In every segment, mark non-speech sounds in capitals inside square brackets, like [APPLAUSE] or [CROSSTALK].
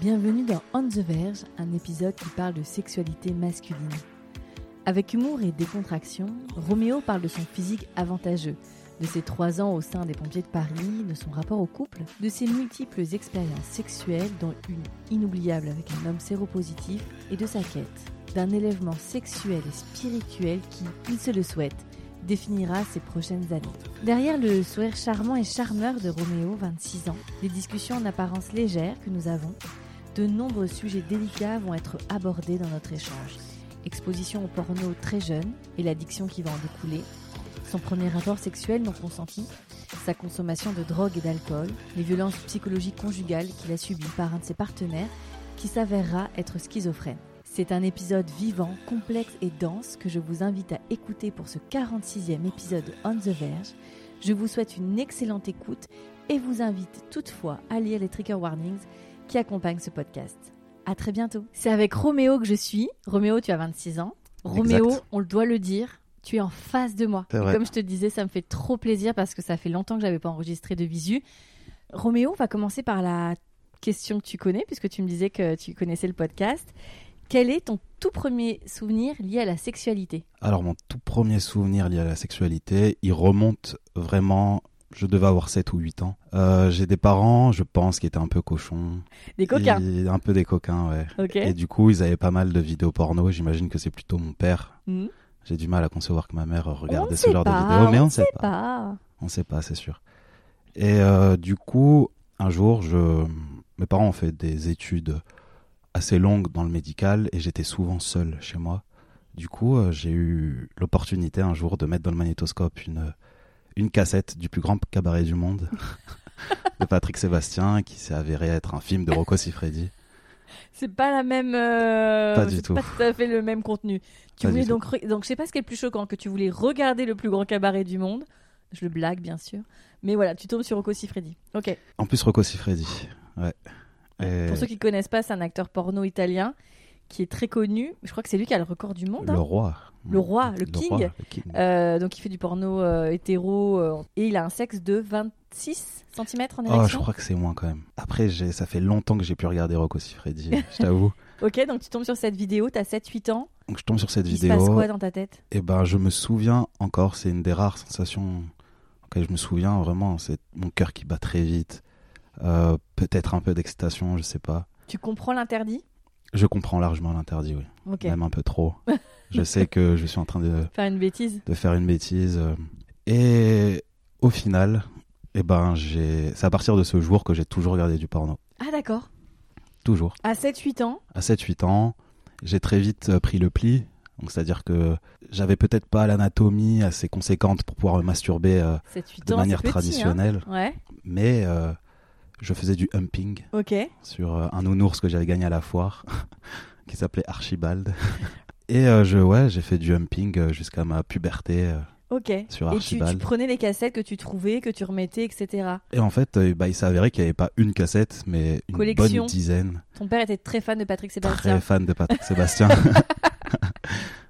Bienvenue dans On the Verge, un épisode qui parle de sexualité masculine. Avec humour et décontraction, Roméo parle de son physique avantageux, de ses trois ans au sein des pompiers de Paris, de son rapport au couple, de ses multiples expériences sexuelles, dont une inoubliable avec un homme séropositif, et de sa quête d'un élèvement sexuel et spirituel qui, il se le souhaite, définira ses prochaines années. Derrière le sourire charmant et charmeur de Roméo, 26 ans, les discussions en apparence légères que nous avons, de nombreux sujets délicats vont être abordés dans notre échange. Exposition au porno très jeune et l'addiction qui va en découler, son premier rapport sexuel non consenti, sa consommation de drogue et d'alcool, les violences psychologiques conjugales qu'il a subies par un de ses partenaires qui s'avérera être schizophrène. C'est un épisode vivant, complexe et dense que je vous invite à écouter pour ce 46e épisode de On the Verge. Je vous souhaite une excellente écoute et vous invite toutefois à lire les trigger warnings qui accompagnent ce podcast. À très bientôt. C'est avec Roméo que je suis. Roméo, tu as 26 ans. Roméo, Exact. on le doit le dire, tu es en face de moi. Et comme je te disais, ça me fait trop plaisir parce que ça fait longtemps que j'avais pas enregistré de visu. Roméo, on va commencer par la question que tu connais, puisque tu me disais que tu connaissais le podcast. Quel est ton tout premier souvenir lié à la sexualité? Alors, mon tout premier souvenir lié à la sexualité, il remonte vraiment. Je devais avoir 7 ou 8 ans. Euh, J'ai des parents, je pense, qui étaient un peu cochons. Des coquins. Et un peu des coquins, ouais. Et du coup, ils avaient pas mal de vidéos porno. J'imagine que c'est plutôt mon père. Hmm. J'ai du mal à concevoir que ma mère regardait ce genre pas, de vidéos, mais on ne ne sait pas. pas. On sait pas, c'est sûr. Et euh, du coup, un jour, je... mes parents ont fait des études assez longues dans le médical et j'étais souvent seul chez moi. Du coup, euh, j'ai eu l'opportunité un jour de mettre dans le magnétoscope une, une cassette du plus grand cabaret du monde [LAUGHS] de Patrick Sébastien qui s'est avéré être un film de Rocco Siffredi. C'est pas la même. euh, Pas du c'est tout. Pas tout à fait le même contenu. Tu Pas voulais donc, re- donc, je sais pas ce qui est le plus choquant, que tu voulais regarder le plus grand cabaret du monde. Je le blague, bien sûr. Mais voilà, tu tombes sur Rocco Siffredi. Ok. En plus, Rocco Siffredi. Ouais. Et Pour ceux qui connaissent pas, c'est un acteur porno italien qui est très connu. Je crois que c'est lui qui a le record du monde. hein. le roi. Le roi, le king. roi, le king. Euh, donc il fait du porno euh, hétéro euh, et il a un sexe de 26 cm en Oh, je érection. crois que c'est moins quand même. Après, ça fait longtemps que j'ai pu regarder Rocco Siffredi, [LAUGHS] je t'avoue. Ok, donc tu tombes sur cette vidéo, t'as 7-8 ans. Donc je tombe sur cette Il se passe vidéo. quoi dans ta tête? Et ben, je me souviens encore, c'est une des rares sensations auxquelles je me souviens vraiment. C'est mon cœur qui bat très vite. Euh, Peut-être un peu d'excitation, je sais pas. Tu comprends l'interdit? Je comprends largement l'interdit, oui. Même un peu trop. [LAUGHS] je sais que je suis en train de, Faire une bêtise de faire une bêtise. euh. Et au final, eh ben, j'ai... c'est à partir de ce jour que j'ai toujours regardé du porno. Ah d'accord. Toujours. À 7-8 ans, À 7-8 ans, j'ai très vite euh, pris le pli. Donc, c'est-à-dire que j'avais peut-être pas l'anatomie assez conséquente pour pouvoir me masturber euh, 7-8 de ans, manière petit, traditionnelle. hein. Ouais, Mais euh, je faisais du humping ok. sur euh, un nounours que j'avais gagné à la foire, [LAUGHS] qui s'appelait Archibald. [LAUGHS] Et euh, je, ouais, j'ai fait du humping euh, jusqu'à ma puberté Ok. sur Et tu, prenais les cassettes que tu trouvais, que tu remettais, etc. Et en fait, euh, bah, il s'est avéré qu'il n'y avait pas une cassette, mais une Collection. bonne dizaine. Ton père était très fan de Patrick Sébastien. Très fan de Patrick [LAUGHS] Sébastien.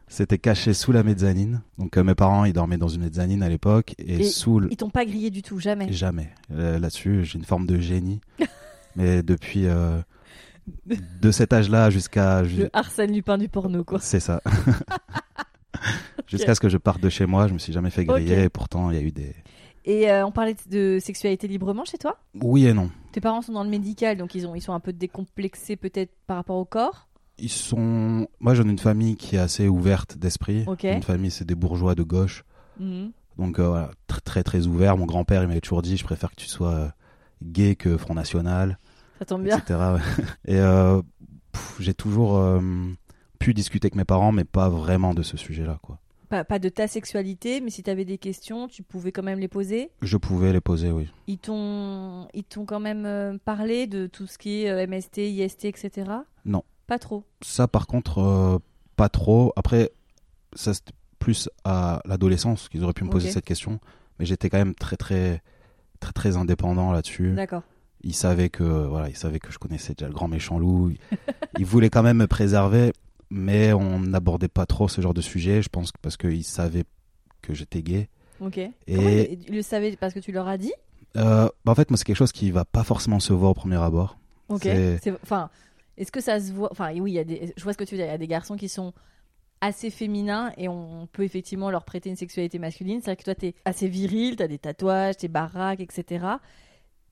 C'était caché sous la mezzanine. Donc euh, mes parents, ils dormaient dans une mezzanine à l'époque. Et, Et sous le... Ils t'ont pas grillé du tout, jamais. Jamais. Euh, Là-dessus, j'ai une forme de génie. [LAUGHS] Mais depuis... euh, de cet âge-là jusqu'à... ju- Le Arsène Lupin du porno, quoi. C'est ça. [LAUGHS] [LAUGHS] Jusqu'à ce que je parte de chez moi, je me suis jamais fait griller. Et pourtant, il y a eu des... Et euh, on parlait de sexualité librement chez toi? Oui et non. Tes parents sont dans le médical, donc ils, ont, ils sont un peu décomplexés peut-être par rapport au corps? Ils sont... Moi, j'en ai une famille qui est assez ouverte d'esprit. Ok. Une famille, c'est des bourgeois de gauche. Mhm. Donc euh, voilà, très très très ouvert. Mon grand-père, il m'avait toujours dit, je préfère que tu sois euh, gay que Front National, Ça tombe bien. etc. [LAUGHS] Et euh, j'ai toujours pu discuter avec mes parents, mais pas vraiment de ce sujet-là, quoi. pas, pas de ta sexualité, mais si tu avais des questions, tu pouvais quand même les poser? Je pouvais les poser, oui. Ils t'ont, ils t'ont quand même parlé de tout ce qui est MST, IST, etc. Non. Pas trop. Ça, par contre, euh, pas trop. Après, ça c'était plus à l'adolescence qu'ils auraient pu me poser cette question. Mais j'étais quand même très, très, très, très indépendant là-dessus. D'accord. Ils savaient que, voilà, ils savaient que je connaissais déjà le grand méchant loup. Ils, voulaient quand même me préserver, mais on n'abordait pas trop ce genre de sujet. Je pense parce qu'ils savaient que j'étais gay. Ok. Et- ils, ils le savaient? Parce que tu leur as dit? Euh, bah, en fait, moi, c'est quelque chose qui va pas forcément se voir au premier abord. Ok. C'est- C'est- Enfin, est-ce que ça se voit Enfin, oui, il y a des. Je vois ce que tu veux dire. Il y a des garçons qui sont assez féminins et on peut effectivement leur prêter une sexualité masculine. C'est vrai que toi, t'es assez viril, t'as des tatouages, t'es baraque, etc.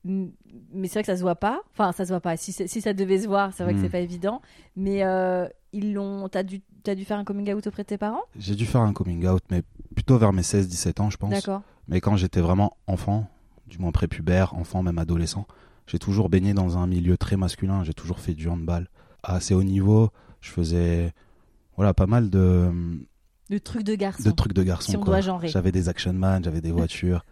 Mais c'est vrai que ça se voit pas. Enfin, ça se voit pas. Si, ça devait se voir, c'est vrai que Mm. c'est pas évident. Mais euh, ils l'ont. T'as dû, t'as dû faire un coming out auprès de tes parents? J'ai dû faire un coming out, mais plutôt vers mes 16-17 ans, je pense. D'accord. Mais quand j'étais vraiment enfant, du moins prépubère, enfant, même adolescent, j'ai toujours baigné dans un milieu très masculin. J'ai toujours fait du handball à assez haut niveau. Je faisais voilà, pas mal de, Le truc de garçon. de trucs de garçon. Si on quoi. doit genrer. J'avais des action man, j'avais des voitures.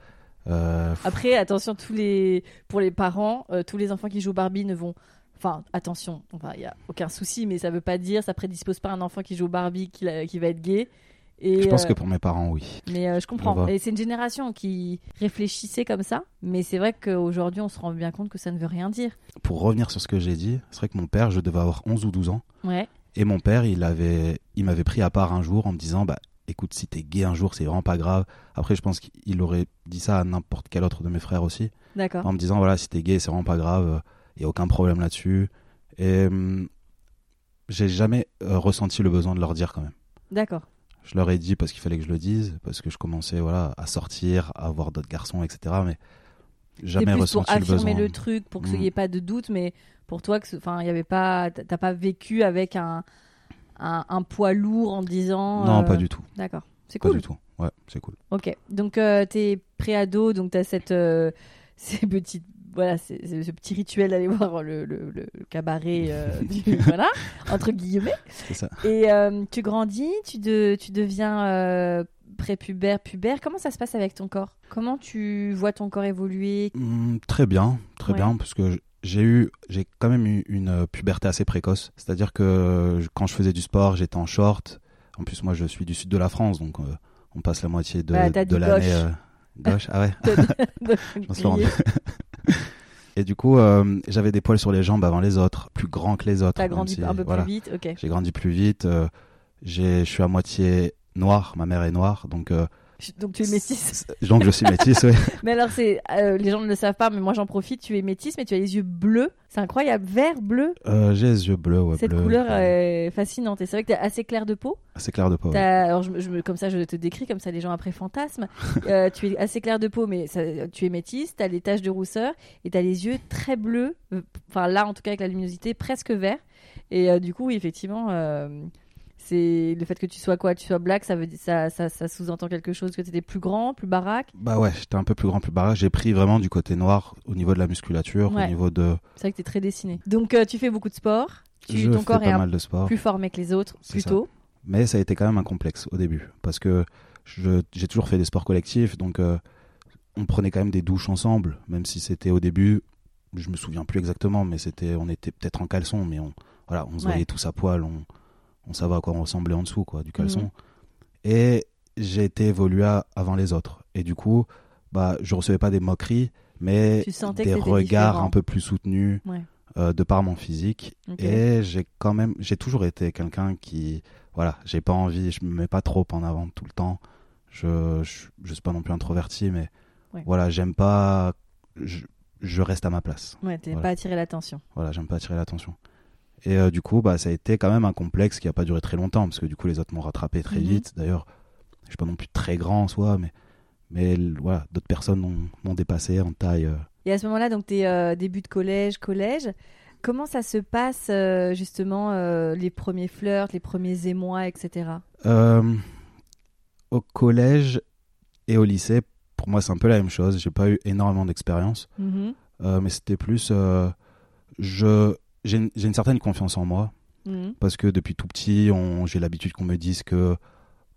Euh, Après, attention, tous les pour les parents, euh, tous les enfants qui jouent Barbie ne vont. Enfin, attention, enfin, il y a aucun souci, mais ça veut pas dire, ça prédispose pas un enfant qui joue Barbie qui, qui va être gay. Et, je pense euh, que pour mes parents, oui. Mais euh, je comprends. Et c'est une génération qui réfléchissait comme ça, mais c'est vrai qu'aujourd'hui, on se rend bien compte que ça ne veut rien dire. Pour revenir sur ce que j'ai dit, c'est vrai que mon père, je devais avoir 11 ou 12 ans. Ouais. Et mon père, il avait, il m'avait pris à part un jour en me disant, bah, écoute, si t'es gay un jour, c'est vraiment pas grave. Après, je pense qu'il aurait dit ça à n'importe quel autre de mes frères aussi, D'accord. en me disant, voilà, si t'es gay, c'est vraiment pas grave, il y a aucun problème là-dessus. Et hum, j'ai jamais euh, ressenti le besoin de leur dire quand même. D'accord. Je leur ai dit parce qu'il fallait que je le dise, parce que je commençais, voilà, à sortir, à voir d'autres garçons, etc. Mais jamais plus ressenti pour le affirmer besoin. le truc, pour qu'il Mm. n'y ait pas de doute, mais pour toi, que enfin, il y avait pas, t'as pas vécu avec un, un, un poids lourd en disant. Non, euh, pas du tout. D'accord. C'est Pas cool. du tout. Ouais, c'est cool. Ok, donc euh, t'es pré-ado, donc t'as cette, euh, [LAUGHS] ces petites, voilà, c'est- ce petit rituel d'aller [LAUGHS] voir le, le- le cabaret, euh, [LAUGHS] du- voilà, entre guillemets. Ça. Et euh, tu grandis, tu, de, tu deviens euh, prépubère, pubère. Comment ça se passe avec ton corps? Comment tu vois ton corps évoluer? Hum, très bien, très Ouais. bien, parce que j'ai eu, j'ai quand même eu une puberté assez précoce. C'est-à-dire que quand je faisais du sport, j'étais en short. En plus, moi, je suis du sud de la France, donc on passe la moitié de, Ouais, t'as de l'année gauche. Ah ouais. [LAUGHS] Je me suis rendu. Et du coup, euh, j'avais des poils sur les jambes avant les autres, plus grands que les autres. T'as grandi si- un peu voilà. plus vite, ok. J'ai grandi plus vite. euh, j'ai, je suis à moitié noir. Ma mère est noire, donc euh, Donc tu es métisse. donc je suis métisse. ouais. [LAUGHS] Mais alors c'est, euh, les gens ne le savent pas, mais moi j'en profite. Tu es métisse, mais tu as les yeux bleus. C'est incroyable, vert, bleu. Euh, j'ai les yeux bleus, ouais, Cette couleur est fascinante. Et c'est vrai que t'es assez clair de peau. assez clair de peau. ouais. T'as- alors je, me- je me- comme ça, je te décris comme ça, les gens après fantasment. [LAUGHS] Euh, tu es assez clair de peau, mais ça- tu es métisse. T'as les taches de rousseur et t'as les yeux très bleus. euh, Enfin là, en tout cas avec la luminosité, presque vert. Et du coup, oui, effectivement, c'est le fait que tu sois quoi, tu sois black, ça veut dire ça, ça, ça sous-entend quelque chose que t'étais plus grand, plus baraque? Bah ouais, j'étais un peu plus grand, plus baraque. J'ai pris vraiment du côté noir au niveau de la musculature, Ouais. au niveau de. C'est vrai que t'es très dessiné. Donc euh, tu fais beaucoup de sport. Tu, je ton fais corps pas est mal de sport, plus formé que les autres, plutôt. mais ça a été quand même un complexe au début parce que j'ai toujours fait des sports collectifs, donc euh, on prenait quand même des douches ensemble, même si c'était au début, je me souviens plus exactement, mais c'était, on était peut-être en caleçon, mais on, voilà, on se Ouais. voyait tous à poil, on, on savait à quoi on ressemblait en dessous, quoi, du caleçon. Mhm. Et j'ai été évolué avant les autres, et du coup, bah, je recevais pas des moqueries, mais des regards différent. un peu plus soutenus Ouais. euh, de par mon physique. Et j'ai quand même, j'ai toujours été quelqu'un qui, voilà, j'ai pas envie, je me mets pas trop en avant tout le temps. Je, je, je suis pas non plus introverti, mais Ouais. voilà, j'aime pas, je, je reste à ma place. Ouais, t'es Voilà. pas attiré l'attention. Voilà, j'aime pas attirer l'attention. Et euh, du coup, bah, ça a été quand même un complexe qui a pas duré très longtemps, parce que du coup, les autres m'ont rattrapé très Mhm. vite. D'ailleurs, je suis pas non plus très grand en soi, mais, mais voilà, d'autres personnes m'ont- dépassé en taille. euh, Et à ce moment-là, donc t'es euh, début de collège, collège. Comment ça se passe euh, justement les premiers flirts, les premiers émois, etc. Au collège et au lycée, pour moi, c'est un peu la même chose. J'ai pas eu énormément d'expérience, Mhm. euh, mais c'était plus. je j'ai une, certaine confiance en moi Mhm. parce que depuis tout petit, j'ai l'habitude qu'on me dise que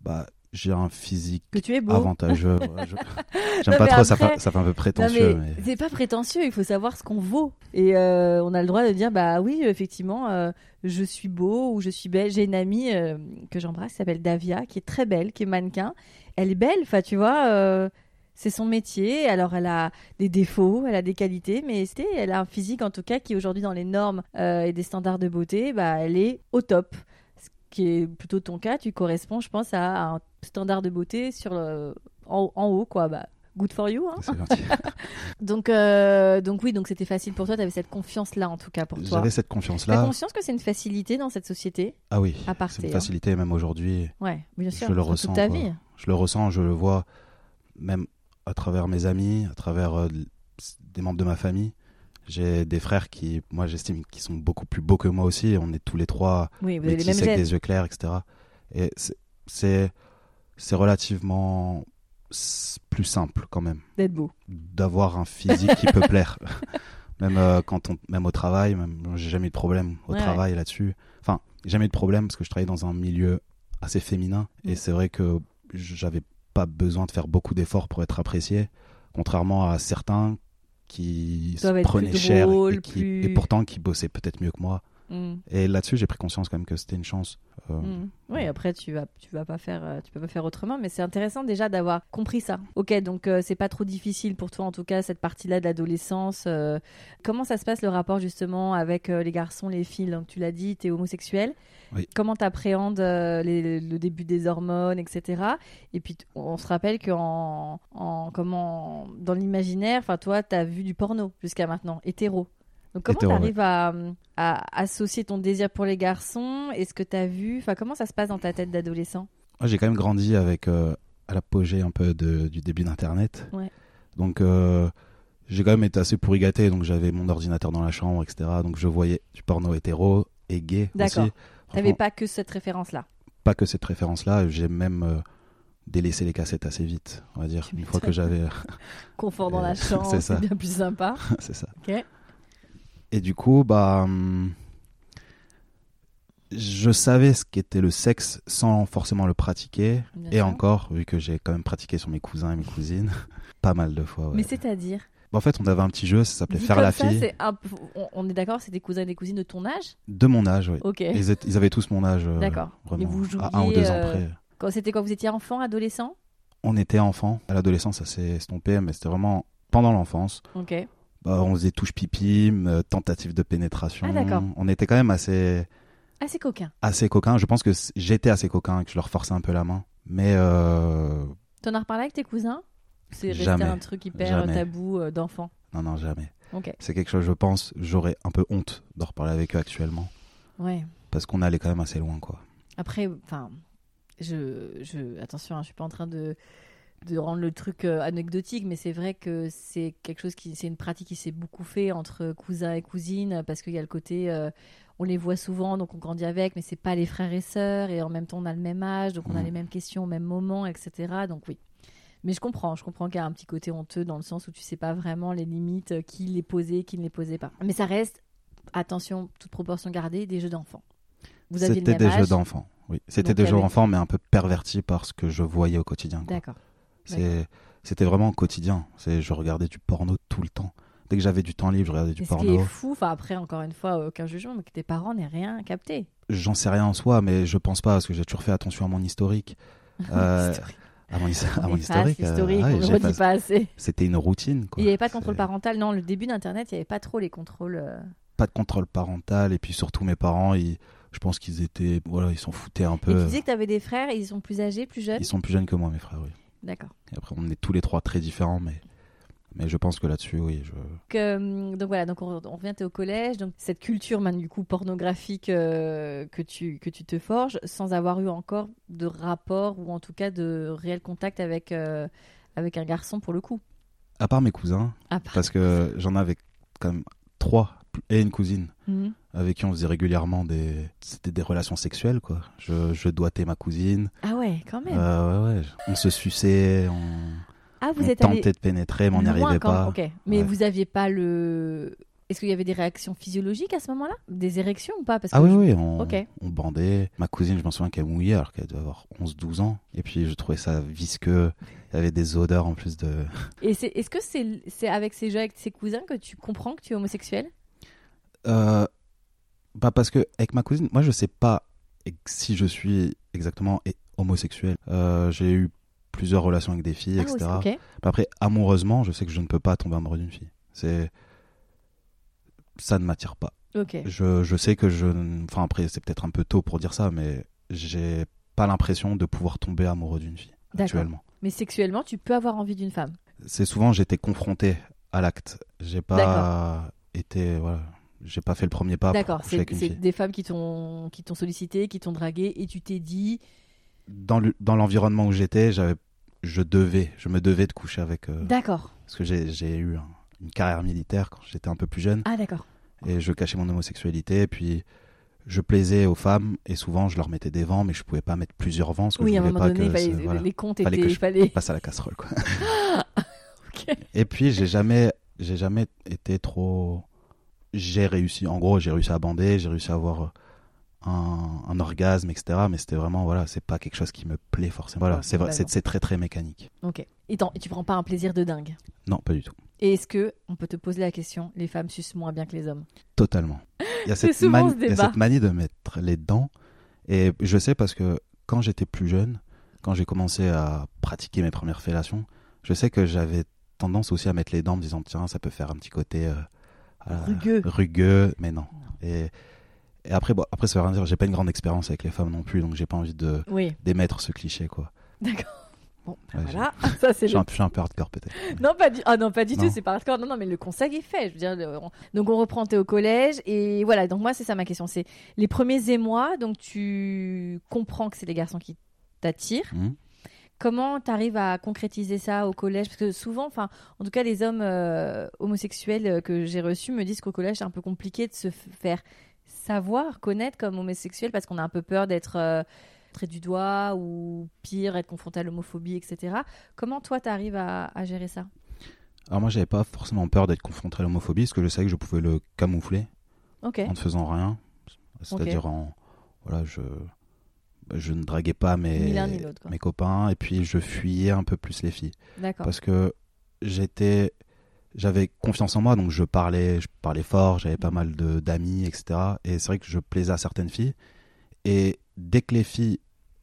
bah j'ai un physique Que tu es beau. avantageux. [LAUGHS] J'aime pas trop, ça fait, ça fait un peu prétentieux. mais c'est pas prétentieux, il faut savoir ce qu'on vaut. Et euh, on a le droit de dire, bah oui, effectivement, euh, je suis beau ou je suis belle. J'ai une amie euh, que j'embrasse qui s'appelle Davia, qui est très belle, qui est mannequin. Elle est belle, enfin, tu vois, c'est son métier. Alors, elle a des défauts, elle a des qualités, mais elle a un physique, en tout cas, qui aujourd'hui, dans les normes euh, et des standards de beauté, bah, elle est au top. Ce qui est plutôt ton cas, tu corresponds, je pense, à un standard de beauté sur le- en, en haut, quoi. Bah, good for you, hein. [LAUGHS] Donc, euh, donc oui, donc c'était facile pour toi. Tu avais cette confiance-là, en tout cas pour toi. J'avais cette T'as confiance-là. conscience que c'est une facilité dans cette société? Ah oui, À part c'est une hein. facilité, même aujourd'hui. Ouais, bien sûr. Je le ressens. Toute ta vie. Je le ressens, je le vois, même à travers mes amis, à travers euh, des membres de ma famille. J'ai des frères qui, moi, j'estime, qui sont beaucoup plus beaux que moi aussi. On est tous les trois Oui, vous avez les mêmes avec des yeux clairs, etc. Et c'est- relativement plus simple quand même D'être beau. d'avoir un physique qui peut [LAUGHS] plaire. Même euh, quand on, même au travail, même j'ai jamais eu de problème au Ouais, travail là-dessus. Enfin, jamais eu de problème parce que je travaillais dans un milieu assez féminin Mm. et c'est vrai que j'avais pas besoin de faire beaucoup d'efforts pour être apprécié, contrairement à certains qui se prenaient cher et- drôles, et, qui, plus- et pourtant qui bossaient peut-être mieux que moi. Mm, Et là-dessus, j'ai pris conscience quand même que c'était une chance. Euh, mm. Oui, après tu vas, tu vas pas faire, euh, tu peux pas faire autrement, mais c'est intéressant déjà d'avoir compris ça. Ok, donc euh, c'est pas trop difficile pour toi en tout cas cette partie-là de l'adolescence. euh. comment ça se passe le rapport justement avec les garçons, les filles? Donc tu l'as dit, t'es homosexuel. Oui. Comment t'appréhendes les- le début des hormones, etc. Et puis on se rappelle que en, en- comment dans l'imaginaire, enfin toi t'as vu du porno jusqu'à maintenant, hétéro. Donc comment Hétéro, t'arrives à, à associer ton désir pour les garçons? Et ce que t'as vu? Enfin comment ça se passe dans ta tête d'adolescent? Moi, j'ai quand même grandi avec euh, à l'apogée un peu de- du début d'Internet. Ouais. Donc, euh, j'ai quand même été assez pourri gâté. Donc, j'avais mon ordinateur dans la chambre, etc. Donc, je voyais du porno hétéro et gay D'accord. aussi. T'avais pas que cette référence-là? pas que cette référence-là. J'ai même euh, délaissé les cassettes assez vite, on va dire. Tu Une fois que j'avais. Confort dans la [LAUGHS] chambre, c'est bien plus sympa. [LAUGHS] c'est ça. Ok. Et du coup, bah. Je savais ce qu'était le sexe sans forcément le pratiquer. Bien Et sûr. encore, vu que j'ai quand même pratiqué sur mes cousins et mes cousines, [LAUGHS] pas mal de fois. ouais. Mais c'est-à-dire Bah, en fait, on avait un petit jeu, ça s'appelait Faire la ça, fille. un on, est d'accord, c'est des cousins et des cousines de ton âge? De mon âge, oui. Ok. Ils, étaient- ils avaient tous mon âge. euh, D'accord. Et vous jouiez, à un ou deux ans euh, près. Quand c'était quand vous étiez enfant, adolescent? On était enfants. À l'adolescence, ça s'est estompé, mais c'était vraiment pendant l'enfance. Ok. Bah, on faisait touche pipi, euh, tentative de pénétration. Ah, d'accord. On était quand même assez, c'est coquin. assez coquins. Je pense que j'étais assez coquin, que je leur forçais un peu la main. Mais euh, T'en as reparlé avec tes cousins? C'est resté Jamais. un truc hyper Jamais. tabou euh, d'enfant. non, non, jamais. Ok. C'est quelque chose, je pense, j'aurais un peu honte d'en reparler avec eux actuellement. Ouais. Parce qu'on allait quand même assez loin, quoi. Après, enfin, je, je, attention, hein, je suis pas en train de, de rendre le truc euh, anecdotique, mais c'est vrai que c'est quelque chose qui, c'est une pratique qui s'est beaucoup fait entre cousins et cousines, parce qu'il y a le côté, euh, on les voit souvent, donc on grandit avec, mais c'est pas les frères et sœurs, et en même temps on a le même âge, donc on a Mhm. les mêmes questions au même moment, etc. Donc oui. Mais je comprends, je comprends qu'il y a un petit côté honteux dans le sens où tu sais pas vraiment les limites, euh, qui les posait, qui ne les posait pas. Mais ça reste, attention, toute proportion gardée, des jeux d'enfants. Vous aviez C'était des âge? jeux d'enfants. Oui, c'était des jeux d'enfants, mais un peu pervertis par ce que je voyais au quotidien. D'accord. C'était vraiment au quotidien. C'est, je regardais du porno tout le temps. Dès que j'avais du temps libre, je regardais du Mais ce qui porno. est fou, enfin après encore une fois aucun jugement, mais que tes parents n'aient rien capté. J'en sais rien en soi, mais je pense pas parce que j'ai toujours fait attention à mon historique. [LAUGHS] Euh, Historique. à mon, his- à On mon efface historique. euh, ouais, on pas assez. [LAUGHS] C'était une routine. Quoi. Il n'y avait pas de contrôle parental. Non, le début d'Internet, il n'y avait pas trop les contrôles. euh, Pas de contrôle parental et puis surtout mes parents, ils, je pense qu'ils étaient, voilà, ils s'en foutaient un Et peu. tu disais que tu avais des frères, ils sont plus âgés, plus jeunes? Ils sont plus jeunes que moi, mes frères. Oui. D'accord. Et après, on est tous les trois très différents, mais, mais je pense que là-dessus, oui, je, Donc, donc voilà, donc on, on revient, au collège, donc cette culture man, du coup pornographique euh, que, tu, que tu te forges sans avoir eu encore de rapport ou en tout cas de réel contact avec, euh, avec un garçon pour le coup. à part mes cousins, pardon. parce que j'en avais quand même trois et une cousine Mhm. avec qui on faisait régulièrement des c'était des relations sexuelles quoi je, je doigtais ma cousine Ah ouais, quand même. Euh, ouais, ouais. on se suçait on, ah, vous on êtes tentait allé de pénétrer mais on n'y arrivait quand- pas mais Ouais. vous aviez pas le Est-ce qu'il y avait des réactions physiologiques à ce moment-là? Des érections ou pas? Parce Ah que oui, je- oui, on, Ok. on bandait. Ma cousine, je m'en souviens qu'elle mouillait alors qu'elle devait avoir 11-12 ans. Et puis je trouvais ça visqueux. Il y avait des odeurs en plus de... Et c'est, est-ce que c'est, c'est avec ces jeux avec ses cousins que tu comprends que tu es homosexuel? Euh, bah parce que avec ma cousine, moi je sais pas si je suis exactement homosexuel. Euh, j'ai eu plusieurs relations avec des filles, Ah, etc. oui. Après, amoureusement, je sais que je ne peux pas tomber amoureux d'une fille. C'est ça ne m'attire pas. Je, je sais que je, enfin après c'est peut-être un peu tôt pour dire ça, mais j'ai pas l'impression de pouvoir tomber amoureux d'une fille actuellement. Mais sexuellement, tu peux avoir envie d'une femme? C'est souvent j'étais confronté à l'acte. J'ai pas été, voilà, j'ai pas fait le premier pas D'accord. C'est, des femmes qui t'ont, qui t'ont sollicité, qui t'ont dragué, et tu t'es dit, dans le- dans l'environnement où j'étais, j'avais, je devais, je me devais de coucher avec, euh, d'accord. parce que j'ai, eu un- une carrière militaire quand j'étais un peu plus jeune Ah d'accord. et je cachais mon homosexualité et puis je plaisais aux femmes et souvent je leur mettais des vents mais je pouvais pas mettre plusieurs vents parce que Oui, je à un voulais moment pas donné, que fallait- ce- voilà, les comptes Fallait étaient, que je fallait. passe à la casserole quoi. [LAUGHS] Ok. Et puis j'ai jamais, j'ai jamais été trop, j'ai réussi, en gros j'ai réussi à bander, j'ai réussi à avoir euh, un, un orgasme etc. Mais c'était vraiment voilà, c'est pas quelque chose qui me plaît forcément. Voilà, c'est vrai, c'est très très mécanique. Ok. Et, tu prends pas un plaisir de dingue? Non, pas du tout. Et est-ce que on peut te poser la question, les femmes sucent moins bien que les hommes? Totalement. Il y a [LAUGHS] cette, manie, ce y a cette manie de mettre les dents. Et je sais parce que quand j'étais plus jeune, quand j'ai commencé à pratiquer mes premières fellations, je sais que j'avais tendance aussi à mettre les dents en me disant tiens, ça peut faire un petit côté euh, Rugueux. rugueux, mais non. Et, et après, bon, après, ça veut rien dire, j'ai pas une grande expérience avec les femmes non plus, donc j'ai pas envie de Oui. d'émettre ce cliché, quoi. D'accord. Bon, ben Ouais, voilà. [LAUGHS] Ça c'est Je suis un, peu hardcore peut-être. [LAUGHS] Non, pas du, ah, non, pas du Non. tout, c'est pas hardcore. Non, non, mais le conseil est fait. Je veux dire, le- Donc, on reprend, t'es au collège. Et voilà, donc moi, c'est ça ma question. C'est les premiers émois. Donc, tu comprends que c'est les garçons qui t'attirent. Mhm. Comment tu arrives à concrétiser ça au collège? Parce que souvent, enfin, en tout cas, les hommes euh, homosexuels euh, que j'ai reçus me disent qu'au collège, c'est un peu compliqué de se faire savoir, connaître comme homosexuel parce qu'on a un peu peur d'être euh, trait du doigt ou pire, être confronté à l'homophobie, etc. Comment toi, tu arrives à, à gérer ça? Alors moi, j'avais pas forcément peur d'être confronté à l'homophobie, parce que je savais que je pouvais le camoufler. En ne faisant rien. C'est-à-dire en voilà, je je ne draguais pas mes ni mes copains et puis je fuyais un peu plus les filles D'accord. parce que j'étais j'avais confiance en moi donc je parlais je parlais fort, j'avais pas mal de d'amis etc. et c'est vrai que je plaisais à certaines filles et dès que les filles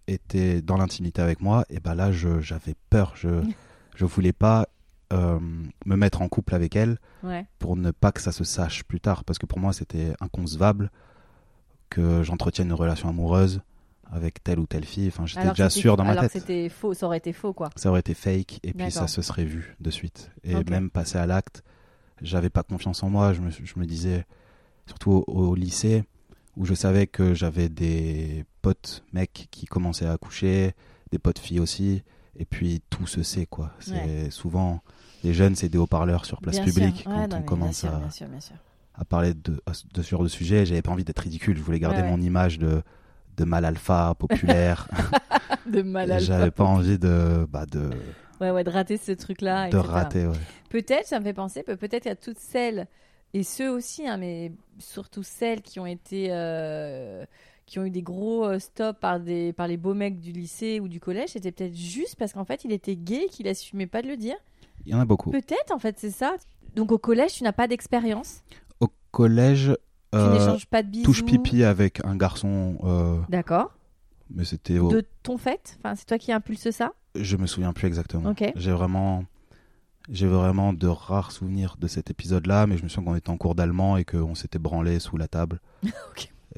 étaient dans l'intimité avec moi et ben là je j'avais peur, je [LAUGHS] je voulais pas euh, me mettre en couple avec elles Ouais. pour ne pas que ça se sache plus tard. Parce que pour moi, c'était inconcevable que j'entretienne une relation amoureuse avec telle ou telle fille. Enfin, j'étais déjà sûr dans ma alors tête. c'était faux, ça aurait été faux, quoi. Ça aurait été fake et puis ça se serait vu de suite. Et même passer à l'acte, j'avais pas confiance en moi. Je me, je me disais, surtout au, au lycée, où je savais que j'avais des potes mecs qui commençaient à accoucher, des potes filles aussi. Et puis tout se sait, quoi. C'est souvent. Les jeunes, c'est des haut-parleurs sur place Bien publique sûr. quand Ouais, on commence bien sûr, à, bien sûr, bien sûr. à parler de, de ce genre de sujet. J'avais pas envie d'être ridicule. Je voulais garder ouais. mon image de, de mal alpha, populaire. [LAUGHS] De mal Et J'avais pas envie de, bah, de, Ouais, ouais, de rater ce truc-là. de etc. rater. Ouais. Peut-être, ça me fait penser, peut- peut-être a toutes celles, et ceux aussi, hein, mais surtout celles qui ont été. euh, qui ont eu des gros euh, stops par, des, par les beaux mecs du lycée ou du collège, c'était peut-être juste parce qu'en fait il était gay qu'il assumait pas de le dire. Il y en a beaucoup. Peut-être, en fait, c'est ça. Donc au collège, tu n'as pas d'expérience, Au collège, tu euh, n'échanges pas de bisous. touche pipi avec un garçon, euh, D'accord. mais c'était. De ton fait? Enfin, c'est toi qui impulse ça? Je me souviens plus exactement. J'ai vraiment, j'ai vraiment de rares souvenirs de cet épisode-là, mais je me souviens qu'on était en cours d'allemand et qu'on s'était branlé sous la table. [LAUGHS]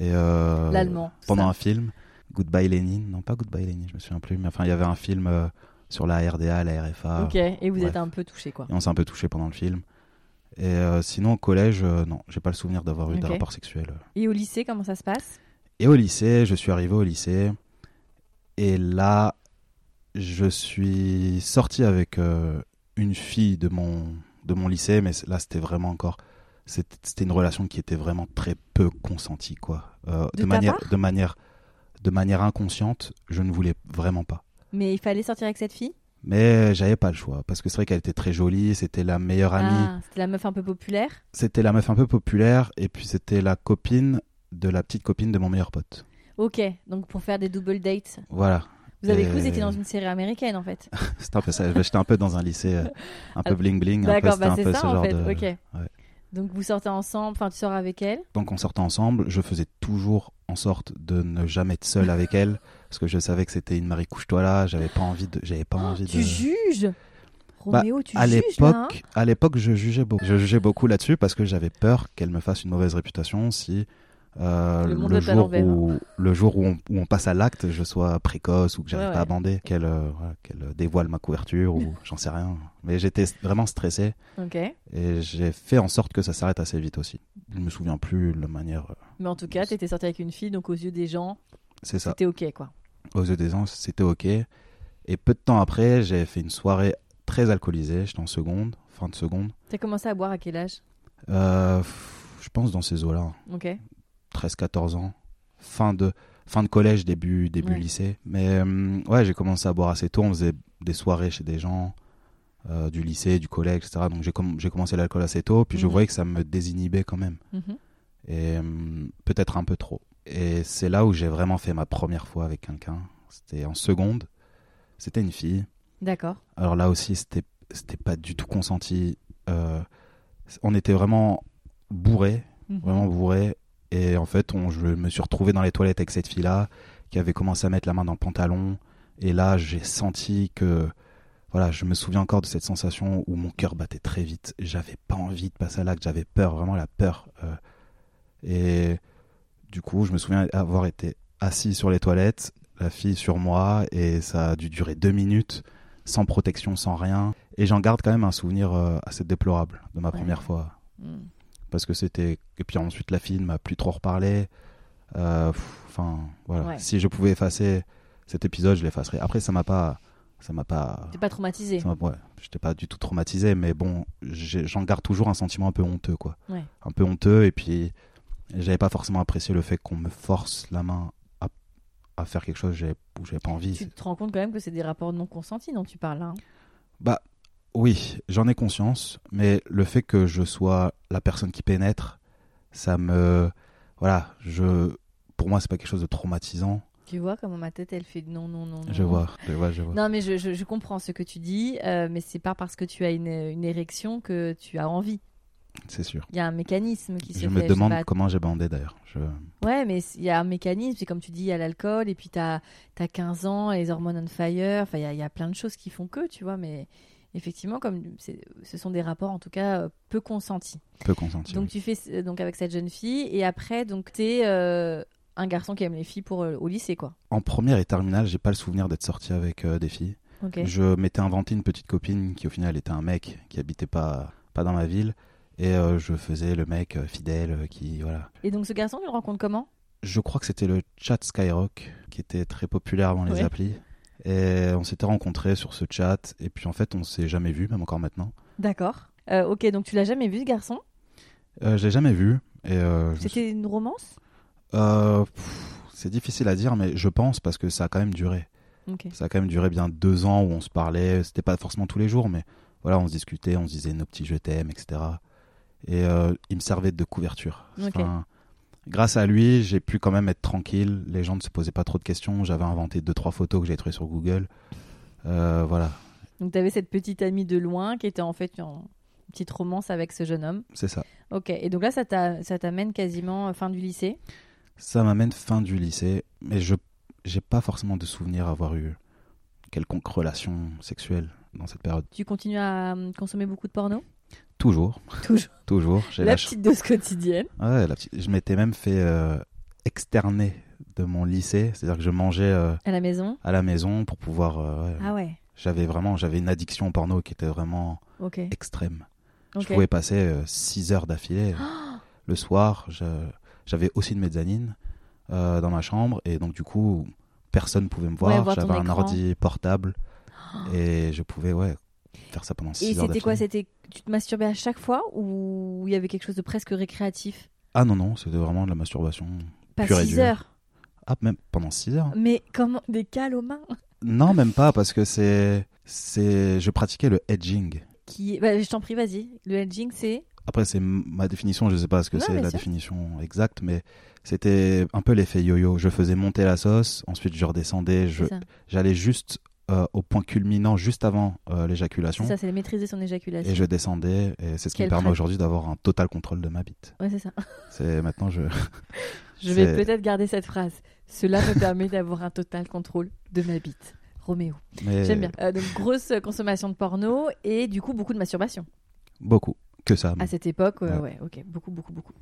Et euh, L'allemand. pendant ça. un film, Goodbye Lénine, non pas Goodbye Lénine, je me souviens plus, mais enfin il y avait un film euh, sur la RDA, la RFA, Ok, et vous bref. êtes un peu touché, quoi. et on s'est un peu touché pendant le film. Et euh, sinon au collège, euh, non, j'ai pas le souvenir d'avoir eu Ok. des rapports sexuels. Et au lycée, comment ça se passe? Et au lycée, je suis arrivé au lycée, et là, je suis sorti avec euh, une fille de mon, de mon lycée, mais là, c'était vraiment encore. C'était une relation qui était vraiment très peu consentie, quoi. De manière, de, manière, de manière inconsciente, je ne voulais vraiment pas. Mais il fallait sortir avec cette fille? Mais j'avais pas le choix parce que c'est vrai qu'elle était très jolie, c'était la meilleure amie, Ah, c'était la meuf un peu populaire. c'était la meuf un peu populaire et puis c'était la copine de la petite copine de mon meilleur pote. Ok, donc pour faire des double dates. Voilà. Vous avez cru que vous étiez dans une série américaine en fait. [LAUGHS] C'était un peu ça. J'étais un peu dans un lycée euh, un peu Ah, bling bling. D'accord, bah c'est ça ce en fait. de- Ok. Donc vous sortez ensemble, enfin tu sors avec elle. Donc on sortait ensemble. Je faisais toujours en sorte de ne jamais être seul avec elle [LAUGHS] parce que je savais que c'était une Marie couche-toi là. J'avais pas envie de. J'avais pas envie Oh, Tu de. juges Bah, Roméo, tu à juges là hein l'époque, à l'époque, je jugeais beaucoup. Je jugeais beaucoup là-dessus parce que j'avais peur qu'elle me fasse une mauvaise réputation si euh, Le monde le, jour où le jour où on, où on passe à l'acte, je sois précoce ou que j'arrive Ouais, pas à bander, qu'elle euh, dévoile ma couverture ou [LAUGHS] j'en sais rien. Mais j'étais vraiment stressé Ok. et j'ai fait en sorte que ça s'arrête assez vite aussi. Je me souviens plus de la manière. euh, Mais en tout cas, t'étais sorti avec une fille, donc aux yeux des gens, C'est ça. c'était ok quoi. Aux yeux des gens, c'était ok. Et peu de temps après, j'ai fait une soirée très alcoolisée. J'étais en seconde, fin de seconde. T'as commencé à boire à quel âge? Euh, je pense dans ces eaux-là. Ok. 13-14 ans, fin de, fin de collège, début, début Ouais. lycée. Mais euh, ouais, j'ai commencé à boire assez tôt. On faisait des soirées chez des gens euh, du lycée, du collège, etc. Donc j'ai com- commencé l'alcool assez tôt. Puis je Mhm. voyais que ça me désinhibait quand même. Mhm. Et euh, peut-être un peu trop. Et c'est là où j'ai vraiment fait ma première fois avec quelqu'un. C'était en seconde. C'était une fille. D'accord. Alors là aussi, c'était c'était pas du tout consenti. Euh, on était vraiment bourrés Mhm. vraiment bourré. Et en fait, on, je me suis retrouvé dans les toilettes avec cette fille-là, qui avait commencé à mettre la main dans le pantalon. Et là, j'ai senti que, voilà, je me souviens encore de cette sensation où mon cœur battait très vite. J'avais pas envie de passer à l'acte, j'avais peur, vraiment la peur. euh. et du coup, je me souviens avoir été assis sur les toilettes, la fille sur moi, et ça a dû durer deux minutes, sans protection, sans rien. Et j'en garde quand même un souvenir euh, assez déplorable de ma Ouais. première fois Mhm. parce que c'était et puis ensuite la fille ne m'a plus trop reparlé Euh, enfin voilà Ouais. si je pouvais effacer cet épisode je l'effacerais après ça m'a pas ça m'a pas T'es pas traumatisé. ouais j'étais pas du tout traumatisé mais bon j'en garde toujours un sentiment un peu honteux quoi Ouais. un peu honteux et puis j'avais pas forcément apprécié le fait qu'on me force la main à, à faire quelque chose où j'avais pas envie Tu te rends compte quand même que c'est des rapports non consentis dont tu parles là. hein? Bah oui, j'en ai conscience, mais le fait que je sois la personne qui pénètre, ça me voilà, je pour moi c'est pas quelque chose de traumatisant. Tu vois comment ma tête elle fait non non non. non. Je vois, je vois, je vois. Non mais je, je, je comprends ce que tu dis, euh, mais c'est pas parce que tu as une, une érection que tu as envie. C'est sûr. Il y a un mécanisme qui se Je fait. me sais demande pas. comment j'ai bandé d'ailleurs. Je... Ouais, mais il y a un mécanisme, c'est comme tu dis, il y a l'alcool, et puis tu as, 15 ans, les hormones on fire, enfin, il y a, il y a plein de choses qui font que, tu vois, mais effectivement, comme ce sont des rapports, en tout cas, euh, peu consentis. peux consentir. Donc, tu fais euh, donc avec cette jeune fille, et après, donc, tu es un garçon qui aime les filles pour, euh, au lycée, quoi. En première et terminale, j'ai pas le souvenir d'être sorti avec euh, des filles. Je m'étais inventé une petite copine qui au final était un mec qui habitait pas pas dans ma ville et euh, je faisais le mec euh, fidèle euh, qui voilà. Et donc, ce garçon, tu le rencontres comment? Je crois que c'était le chat Skyrock qui était très populaire avant les Ouais. applis. Et on s'était rencontrés sur ce chat. Et puis en fait, on s'est jamais vu, même encore maintenant. D'accord. Euh, ok, donc tu l'as jamais vu, ce garçon? Je l'ai jamais vu. Et suis- C'était une romance? C'est difficile à dire, mais je pense parce que ça a quand même duré. Ça a quand même duré bien deux ans où on se parlait. C'était pas forcément tous les jours, mais voilà, on se discutait, on se disait nos petits je t'aime, etc. Et euh, il me servait de couverture. Enfin, grâce à lui, j'ai pu quand même être tranquille. Les gens ne se posaient pas trop de questions. J'avais inventé deux trois photos que j'ai trouvées sur Google. Euh, voilà, Donc, tu avais cette petite amie de loin qui était en fait en petite romance avec ce jeune homme. c'est ça. Ok, et donc là, ça t'a- ça t'amène quasiment euh, fin du lycée? Ça m'amène fin du lycée, mais je j'ai pas forcément de souvenir avoir eu quelconque relation sexuelle dans cette période. Tu continues à consommer beaucoup de porno? Toujours, Toujours. [LAUGHS] toujours. J'ai La la petite dose quotidienne. Ouais, la petite- Je m'étais même fait euh, externer de mon lycée, c'est-à-dire que je mangeais euh, À la maison à la maison pour pouvoir. euh. Ah ouais, J'avais vraiment, j'avais une addiction au porno qui était vraiment extrême. Je pouvais passer 6 heures d'affilée [GASPS] le soir. J'avais aussi une mezzanine dans ma chambre et donc du coup personne pouvait me Ouais, voir. J'avais un écran. ordi portable [GASPS] et je pouvais ouais faire ça pendant 6 Et heures c'était quoi. C'était tu te masturbais à chaque fois ou il y avait quelque chose de presque récréatif? Ah non non, c'était vraiment de la masturbation. Pas Pure et 6 dure. heures. Ah même pendant 6 heures. Mais comment des cales aux mains? Non, même pas, parce que c'est C'est, je pratiquais le edging. Qui... Bah, je t'en prie, vas-y. Le hedging, c'est? Après, c'est ma définition, je sais pas ce que c'est la sûr. définition exacte, mais c'était un peu l'effet yo-yo. Je faisais monter la sauce, ensuite je redescendais, j'allais juste euh, au point culminant, juste avant euh, l'éjaculation, ça, c'est maîtriser son éjaculation. et je descendais, et c'est ce qui me permet aujourd'hui d'avoir un total contrôle de ma bite. Ouais, c'est ça. C'est maintenant je. [LAUGHS] Je vais peut-être garder cette phrase. Cela me [LAUGHS] permet d'avoir un total contrôle de ma bite. Roméo. Mais J'aime bien. Euh, donc, grosse consommation de porno et du coup, beaucoup de masturbation. Beaucoup, que ça. À cette époque, ouais, Ouais. ouais, ok. Beaucoup, beaucoup, beaucoup.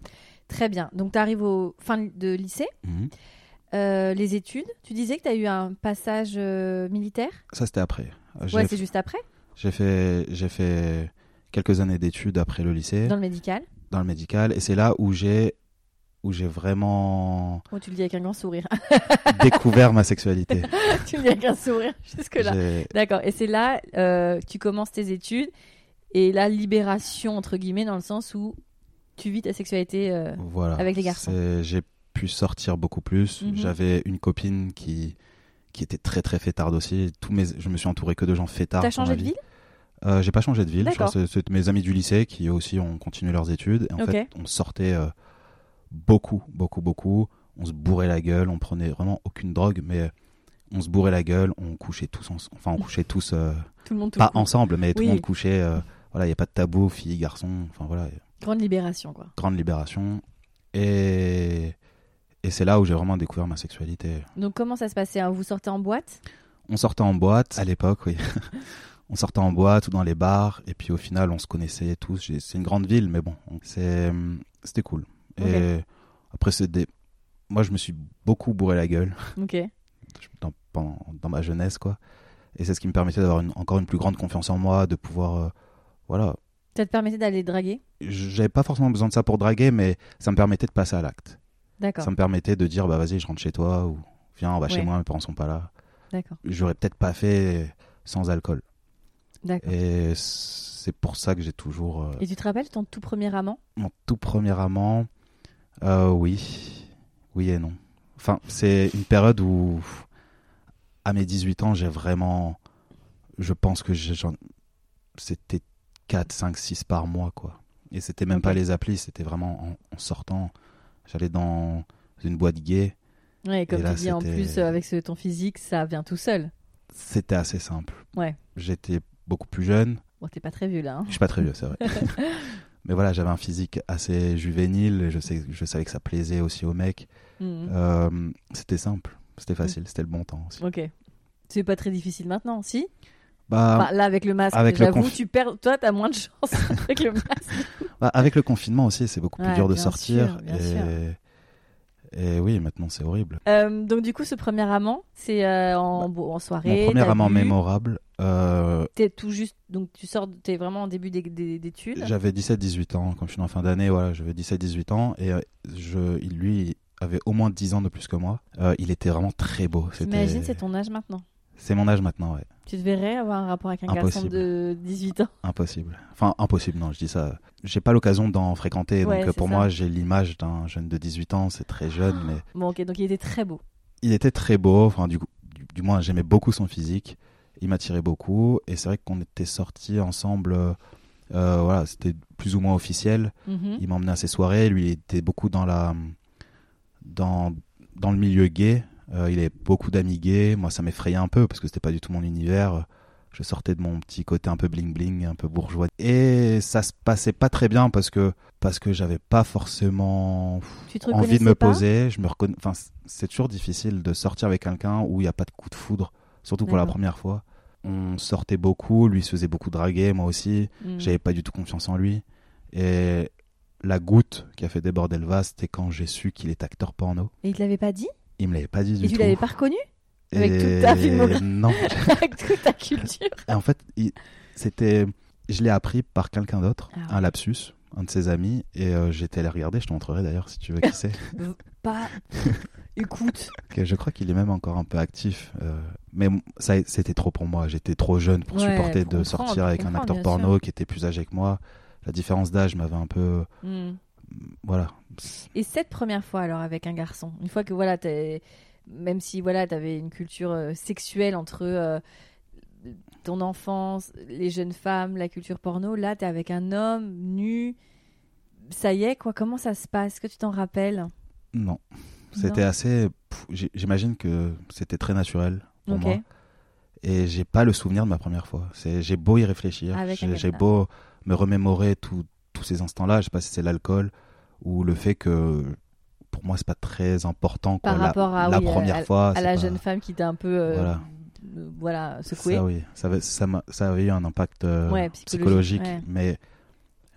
Très bien. Donc, tu arrives au fin de lycée. Mhm. Euh, les études, tu disais que tu as eu un passage euh, militaire? Ça c'était après. J'ai Ouais, c'est juste après, j'ai fait, j'ai fait quelques années d'études après le lycée dans le médical? dans le médical, et c'est là où j'ai où j'ai vraiment Oh, tu le dis avec un grand sourire. [LAUGHS] découvert ma sexualité. [LAUGHS] tu le dis avec un sourire jusque-là. D'accord. Et c'est là, euh, tu commences tes études et la libération, entre guillemets, dans le sens où tu vis ta sexualité. euh, Voilà. Avec les garçons. J'ai pu sortir beaucoup plus. Mhm. J'avais une copine qui qui était très très fêtarde aussi. Tous mes, je me suis entouré que de gens fêtards. T'as changé de ville? Euh, J'ai pas changé de ville. C'est mes amis du lycée qui aussi ont continué leurs études. Et en fait, on sortait euh, beaucoup, beaucoup, beaucoup. On se bourrait la gueule. On prenait vraiment aucune drogue, mais on se bourrait la gueule. On couchait tous, en- enfin, on couchait tous, euh, Tout le monde tout pas coup. ensemble, mais tout le monde couchait. euh, voilà, il y a pas de tabou, filles, garçons. Enfin voilà, Grande libération, quoi. grande libération. Et et c'est là où j'ai vraiment découvert ma sexualité. Donc, comment ça se passait hein? Vous sortez en boîte? On sortait en boîte à l'époque, oui. [LAUGHS] on sortait en boîte ou dans les bars, et puis au final, on se connaissait tous. C'est une grande ville, mais bon, on- c'est c'était cool. Et après, c'est des. Moi, je me suis beaucoup bourré la gueule [LAUGHS] Ok. dans, ma jeunesse, quoi. Et c'est ce qui me permettait d'avoir encore une plus grande confiance en moi, de pouvoir. euh, voilà. Ça te permettait d'aller draguer? J'avais pas forcément besoin de ça pour draguer, mais ça me permettait de passer à l'acte. D'accord. Ça me permettait de dire, bah vas-y, je rentre chez toi, ou viens, on va chez moi, mes parents sont pas là. D'accord. J'aurais peut-être pas fait sans alcool. D'accord. Et c'est pour ça que j'ai toujours. euh, Et tu te rappelles ton tout premier amant? Mon tout premier amant, euh, oui. Oui et non. Enfin, c'est une période où, à mes 18 ans, j'ai vraiment. Je pense que c'était 4, 5, 6 par mois, quoi. Et c'était même pas les applis, c'était vraiment en, en sortant. J'allais dans une boîte gay. Ouais, comme Et là, tu dis, en plus, euh, avec ce, ton physique, ça vient tout seul. C'était assez simple. Ouais. J'étais beaucoup plus jeune. Bon, t'es pas très vieux là. hein. Je suis pas très vieux, c'est vrai. [LAUGHS] Mais voilà, j'avais un physique assez juvénile. Et je, sais, je savais que ça plaisait aussi aux mecs. Mhm. Euh, c'était simple, c'était facile, c'était le bon temps aussi. Ok. C'est pas très difficile maintenant, si? Bah, Bah, Là, avec le masque, avec j'avoue, conf- tu perds. Toi, t'as moins de [LAUGHS] chance avec le masque. Bah, avec le confinement aussi, c'est beaucoup plus Ouais, dur de sortir. sûr, et... oui, maintenant c'est horrible. Euh, donc, du coup, ce premier amant, c'est euh, en, bon, en soirée. Bah, Mon premier amant mémorable, euh, T'es tout juste. Donc, tu sors. T'es vraiment en début d'é- d'é- d'études. j'avais 17-18 ans, comme je suis en fin d'année, voilà, j'avais 17-18 ans. Et je, il- lui avait au moins 10 ans de plus que moi. Il était vraiment très beau. T'imagines, c'est ton âge maintenant? C'est mon âge maintenant, ouais. Tu te verrais avoir un rapport avec un garçon de 18 ans Impossible. Enfin, impossible, non, je dis ça. J'ai pas l'occasion d'en fréquenter, Ouais, donc euh, pour ça. moi, j'ai l'image d'un jeune de 18 ans, c'est très jeune, mais [GASPS] Bon, ok, donc il était très beau. il était très beau, enfin, du, coup- du, du moins, j'aimais beaucoup son physique, il m'attirait beaucoup, et c'est vrai qu'on était sortis ensemble, euh, euh, voilà, c'était plus ou moins officiel. Mhm. Il m'emmenait à ses soirées, lui, il était beaucoup dans la. dans, dans le milieu gay, Euh, il avait beaucoup d'amis gays, moi, ça m'effrayait un peu, parce que c'était pas du tout mon univers. Je sortais de mon petit côté un peu bling bling, un peu bourgeois. Et ça se passait pas très bien parce que parce que j'avais pas forcément envie de me poser. Je me reconna... enfin, c'est toujours difficile de sortir avec quelqu'un où il n'y a pas de coup de foudre, surtout pour la première fois. On sortait beaucoup, lui se faisait beaucoup draguer, moi aussi. Mhm. J'avais pas du tout confiance en lui. Et la goutte qui a fait déborder le vase, c'était quand j'ai su qu'il est acteur porno. Et il te l'avait pas dit? Il me l'avait pas dit du Et tu tout. l'avais pas reconnu avec toute ta Et filmographie Non. [LAUGHS] Avec toute ta culture Et en fait, il- c'était, je l'ai appris par quelqu'un d'autre, Ah ouais. un lapsus, un de ses amis, et euh, j'étais allé regarder. Je te montrerai d'ailleurs si tu veux qui [LAUGHS] c'est. Pas. [LAUGHS] Écoute. Je crois qu'il est même encore un peu actif, euh, mais ça, c'était trop pour moi. J'étais trop jeune pour Ouais, supporter pour de sortir avec un acteur porno qui était plus âgé que moi. La différence d'âge m'avait un peu, Mhm. Voilà. Et cette première fois alors avec un garçon, une fois que voilà, même si voilà, t'avais une culture euh, sexuelle entre euh, ton enfance, les jeunes femmes, la culture porno. Là, tu es avec un homme nu. Ça y est, quoi. Comment ça se passe? Est-ce que tu t'en rappelles? Non. C'était assez. J'imagine que c'était très naturel pour moi. Et j'ai pas le souvenir de ma première fois. J'ai beau y réfléchir. Un J'ai beau me remémorer tout- tous ces instants-là. Je sais pas si c'est l'alcool ou le fait que pour moi, c'est pas très important. Quoi. Par la, rapport à, la oui, première à, fois. à la pas- jeune femme qui t'a un peu euh, Voilà. euh, voilà, secoué. Ça, oui. Ça, avait- ça, m'a- ça avait eu un impact euh, Ouais, psychologique, psychologique. ouais. Mais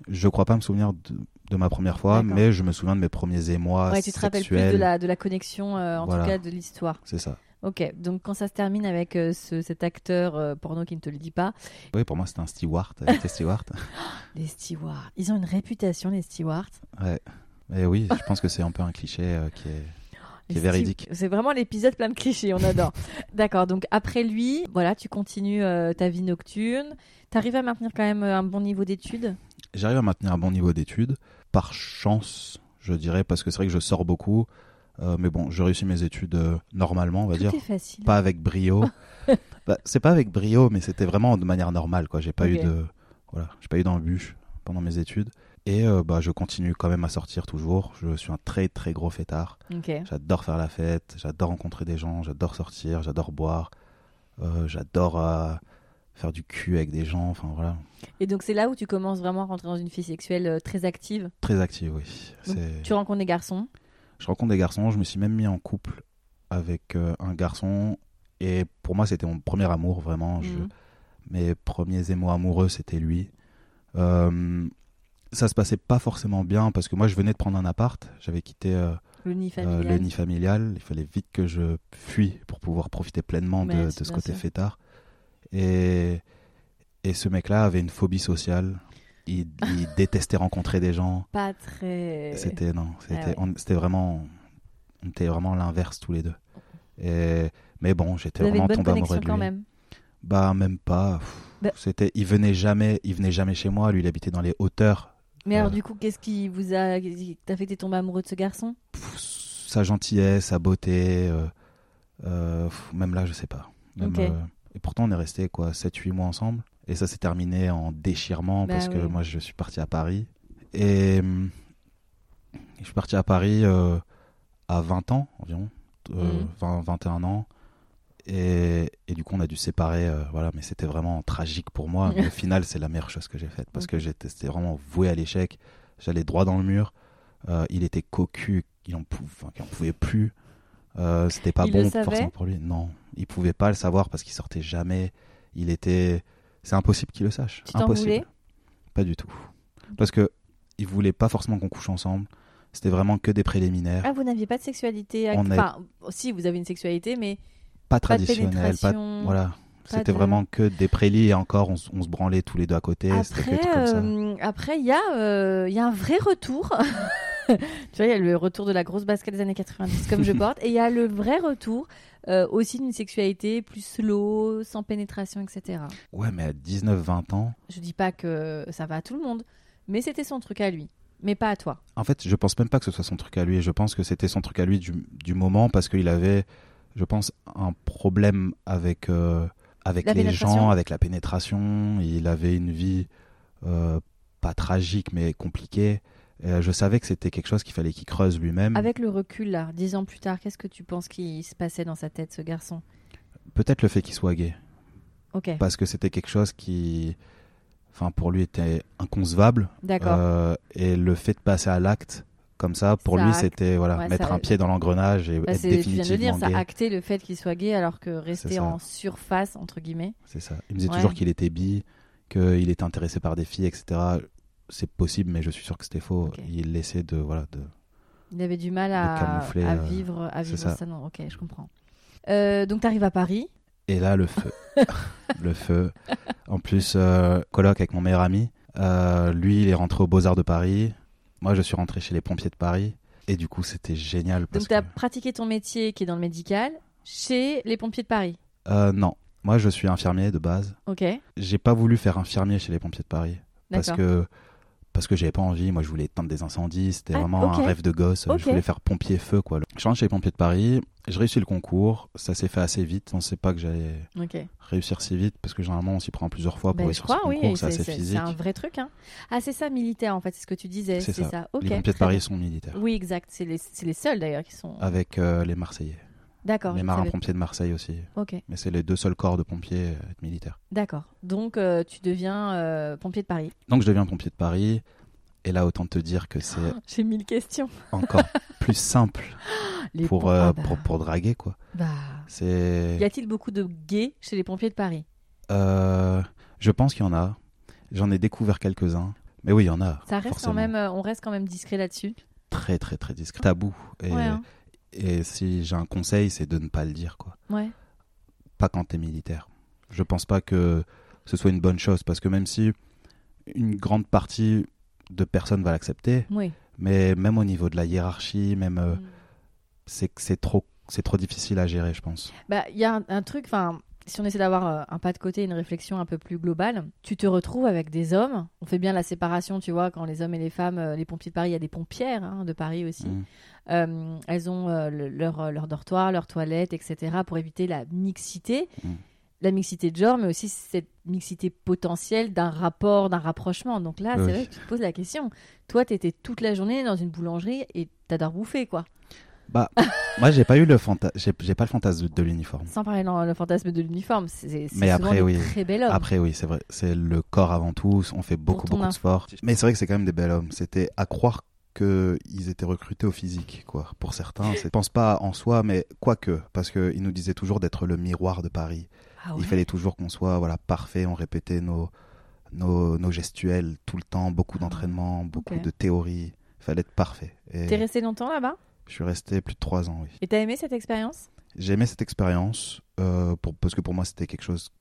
je crois pas me souvenir de, de ma première fois. Mais je me souviens de mes premiers émois. Ouais, tu te rappelles plus de la, de la connexion, euh, en Voilà. tout cas de l'histoire. C'est ça. Ok, donc quand ça se termine avec euh, ce- cet acteur euh, porno qui ne te le dit pas, Oui, pour moi, c'était un steward. euh, c'était steward. [GASPS] les stewards, ils ont une réputation, les stewards. Ouais. Et oui, je pense que c'est un peu un cliché euh, qui est. Les Qui est véridique. C'est vraiment l'épisode plein de clichés, on adore. [LAUGHS] D'accord, donc après lui, voilà, tu continues euh, ta vie nocturne. T'arrives à maintenir quand même euh, un bon niveau d'études? J'arrive à maintenir un bon niveau d'études, par chance, je dirais, parce que c'est vrai que je sors beaucoup. Euh, mais bon, je réussis mes études euh, normalement, on va Tout dire. est facile. Pas avec brio. [LAUGHS] Bah, c'est pas avec brio, mais c'était vraiment de manière normale, quoi. J'ai pas eu de. Voilà, j'ai pas eu d'embûche pendant mes études. Et euh, bah, je continue quand même à sortir toujours. Je suis un très très gros fêtard. J'adore faire la fête, j'adore rencontrer des gens, j'adore sortir, j'adore boire, j'adore faire du cul avec des gens, enfin voilà. Et donc c'est là où tu commences vraiment à rentrer dans une vie sexuelle très active? Très actif, oui. Tu rencontres des garçons? Je rencontre des garçons, je me suis même mis en couple avec euh, un garçon et pour moi c'était mon premier amour vraiment. Je- Mhm. Mes premiers émois amoureux c'était lui. Euh, ça se passait pas forcément bien parce que moi je venais de prendre un appart, j'avais quitté euh, Le nid euh, familial. le nid familial, il fallait vite que je fuis pour pouvoir profiter pleinement de, ce côté sûr. fêtard. Et, et ce mec-là avait une phobie sociale. Il, il détestait rencontrer des gens. Pas très. C'était non, c'était Ah ouais. c'était vraiment, on était vraiment l'inverse tous les deux. Et mais bon, j'étais vraiment tombé amoureux de lui. quand même. Bah même pas. Bah- C'était, il venait jamais, il venait jamais chez moi. Lui, il habitait dans les hauteurs. Mais alors Euh. du coup, qu'est-ce qui vous a, qui t'a fait que t'es tombé amoureux de ce garçon? Pff, sa gentillesse, sa beauté, euh, euh, pff, même là, je sais pas. Même, et pourtant, on est resté quoi, 7-8 mois ensemble. Et ça s'est terminé en déchirement Bah parce que moi, je suis parti à Paris. Et hum, je suis parti à Paris euh, à 20 ans environ, euh, Mhm. 20, 21 ans. Et, et du coup, on a dû se séparer. euh, voilà, mais c'était vraiment tragique pour moi. Mais au [LAUGHS] final, c'est la meilleure chose que j'ai faite parce que j'étais vraiment voué à l'échec. J'allais droit dans le mur. Euh, il était cocu, il en, pou- enfin, il en pouvait plus. Euh, c'était pas Il bon forcément pour lui. Non, il pouvait pas le savoir parce qu'il sortait jamais. Il était, c'est impossible qu'il le sache. Tu impossible. Pas du tout. Parce que il voulait pas forcément qu'on couche ensemble. C'était vraiment que des préliminaires, Ah, vous n'aviez pas de sexualité. On Enfin, si vous avez une sexualité, mais pas traditionnels, pas, voilà. C'était de- vraiment que des prélis et encore on, se branlait tous les deux à côté. Après, euh, après, il euh, il y a un vrai retour. [LAUGHS] [LAUGHS] tu vois, il y a le retour de la grosse basket des années 90 comme je [LAUGHS] porte, et il y a le vrai retour euh, aussi d'une sexualité plus slow, sans pénétration, etc. Ouais, mais à 19-20 ans, Je dis pas que ça va à tout le monde, mais c'était son truc à lui, mais pas à toi. En fait, je pense même pas que ce soit son truc à lui. Je pense que c'était son truc à lui du, du moment parce qu'il avait, je pense, un problème avec, euh, avec La les gens, avec la pénétration. Il avait une vie euh, pas tragique mais compliquée. Euh, je savais que c'était quelque chose qu'il fallait qu'il creuse lui-même. Avec le recul, là, dix ans plus tard, qu'est-ce que tu penses qui se passait dans sa tête, ce garçon? Peut-être le fait qu'il soit gay. Ok, Parce que c'était quelque chose qui, enfin, pour lui était inconcevable. d'accord. Euh, et le fait de passer à l'acte comme ça, pour Ça lui, c'était voilà, Ouais, mettre ça- un pied dans l'engrenage et Bah, être c'est- tu viens de dire, définitivement ça gay. a acté le fait qu'il soit gay alors que rester ça. en surface, entre guillemets. C'est ça. Il me disait Ouais. toujours qu'il était bi, qu'il était intéressé par des filles, etc. C'est possible, mais je suis sûr que c'était faux. Il essaie de voilà de. Il avait du mal à, camoufler, à euh, vivre, à vivre ça. ça. Non, ok, je comprends. Euh, donc, tu arrives à Paris. Et là, le feu, [LAUGHS] le feu. En plus, euh, colloque avec mon meilleur ami. Euh, lui, il est rentré aux Beaux Arts de Paris. Moi, je suis rentré chez les pompiers de Paris. Et du coup, c'était génial parce Donc, tu as que pratiqué ton métier qui est dans le médical chez les pompiers de Paris. Euh, non, moi, je suis infirmier de base. Ok, J'ai pas voulu faire infirmier chez les pompiers de Paris parce que parce que j'avais pas envie. Moi, je voulais éteindre des incendies. C'était Ah, vraiment un rêve de gosse. Je voulais faire pompier feu, quoi. Je rentre chez les pompiers de Paris Je réussis le concours, ça s'est fait assez vite. On ne sait pas que j'allais réussir si vite parce que généralement on s'y prend plusieurs fois pour Ben, réussir crois, ce oui. concours, c'est assez physique. c'est un vrai truc. Hein. Ah, c'est ça, militaire, en fait, c'est ce que tu disais. C'est ça. les pompiers de Paris sont militaires. Oui, exact. C'est les, c'est les seuls d'ailleurs qui sont. Avec euh, les Marseillais. D'accord. les je marins savais- pompiers de Marseille aussi. Ok. Mais c'est les deux seuls corps de pompiers euh, militaires. D'accord. Donc, euh, tu deviens euh, pompier de Paris. Donc je deviens pompier de Paris. Et là, autant te dire que c'est [GASPS] J'ai mille questions. [LAUGHS] encore plus simple [GASPS] pour, pom- ah bah, pour, pour draguer, quoi. bah. C'est. Y a-t-il beaucoup de gays chez les pompiers de Paris? Je pense qu'il y en a. J'en ai découvert quelques-uns. Mais oui, il y en a. Ça reste forcément. quand même, on reste quand même discret là-dessus. Très, très, très discret. Tabou. Et, Ouais, hein. Et si j'ai un conseil, c'est de ne pas le dire, quoi. Ouais. Pas quand t'es militaire. Je pense pas que ce soit une bonne chose. Parce que même si une grande partie de personnes va l'accepter, Oui. mais même au niveau de la hiérarchie, même. euh, Mm. c'est trop c'est trop difficile à gérer je pense Bah, il y a un, un truc, enfin, si on essaie d'avoir euh, un pas de côté, une réflexion un peu plus globale, tu te retrouves avec des hommes. On fait bien la séparation, tu vois, quand les hommes et les femmes, euh, les pompiers de Paris, il y a des pompières hein, de Paris aussi. Mm. Euh, elles ont euh, le- leur, leur dortoir, leur toilette, etc., pour éviter la mixité. Mm. La mixité de genre, mais aussi cette mixité potentielle d'un rapport, d'un rapprochement. Donc là, Oui. c'est vrai que tu te poses la question. Toi, tu étais toute la journée dans une boulangerie et t'adores bouffer, quoi. Bah [LAUGHS] moi j'ai pas eu le fanta j'ai pas le fantasme de, de l'uniforme. Sans parler dans le fantasme de l'uniforme. C'est Mais après, oui. très bel homme. après oui c'est vrai. C'est le corps avant tout. On fait beaucoup beaucoup de sport. Mais c'est vrai que c'est quand même des bels hommes. C'était à croire que ils étaient recrutés au physique quoi. Pour certains je pense pas en soi mais quoique parce que ils nous disaient toujours d'être le miroir de Paris. Ah il fallait toujours qu'on soit voilà parfait. On répétait nos nos, nos gestuels tout le temps. Beaucoup Ah, d'entraînement beaucoup de théorie il fallait être parfait. Et T'es resté longtemps là-bas? Je suis resté plus de trois ans oui Et t'as aimé cette expérience? J'ai aimé cette expérience euh, pour, parce que pour moi c'était quelque chose.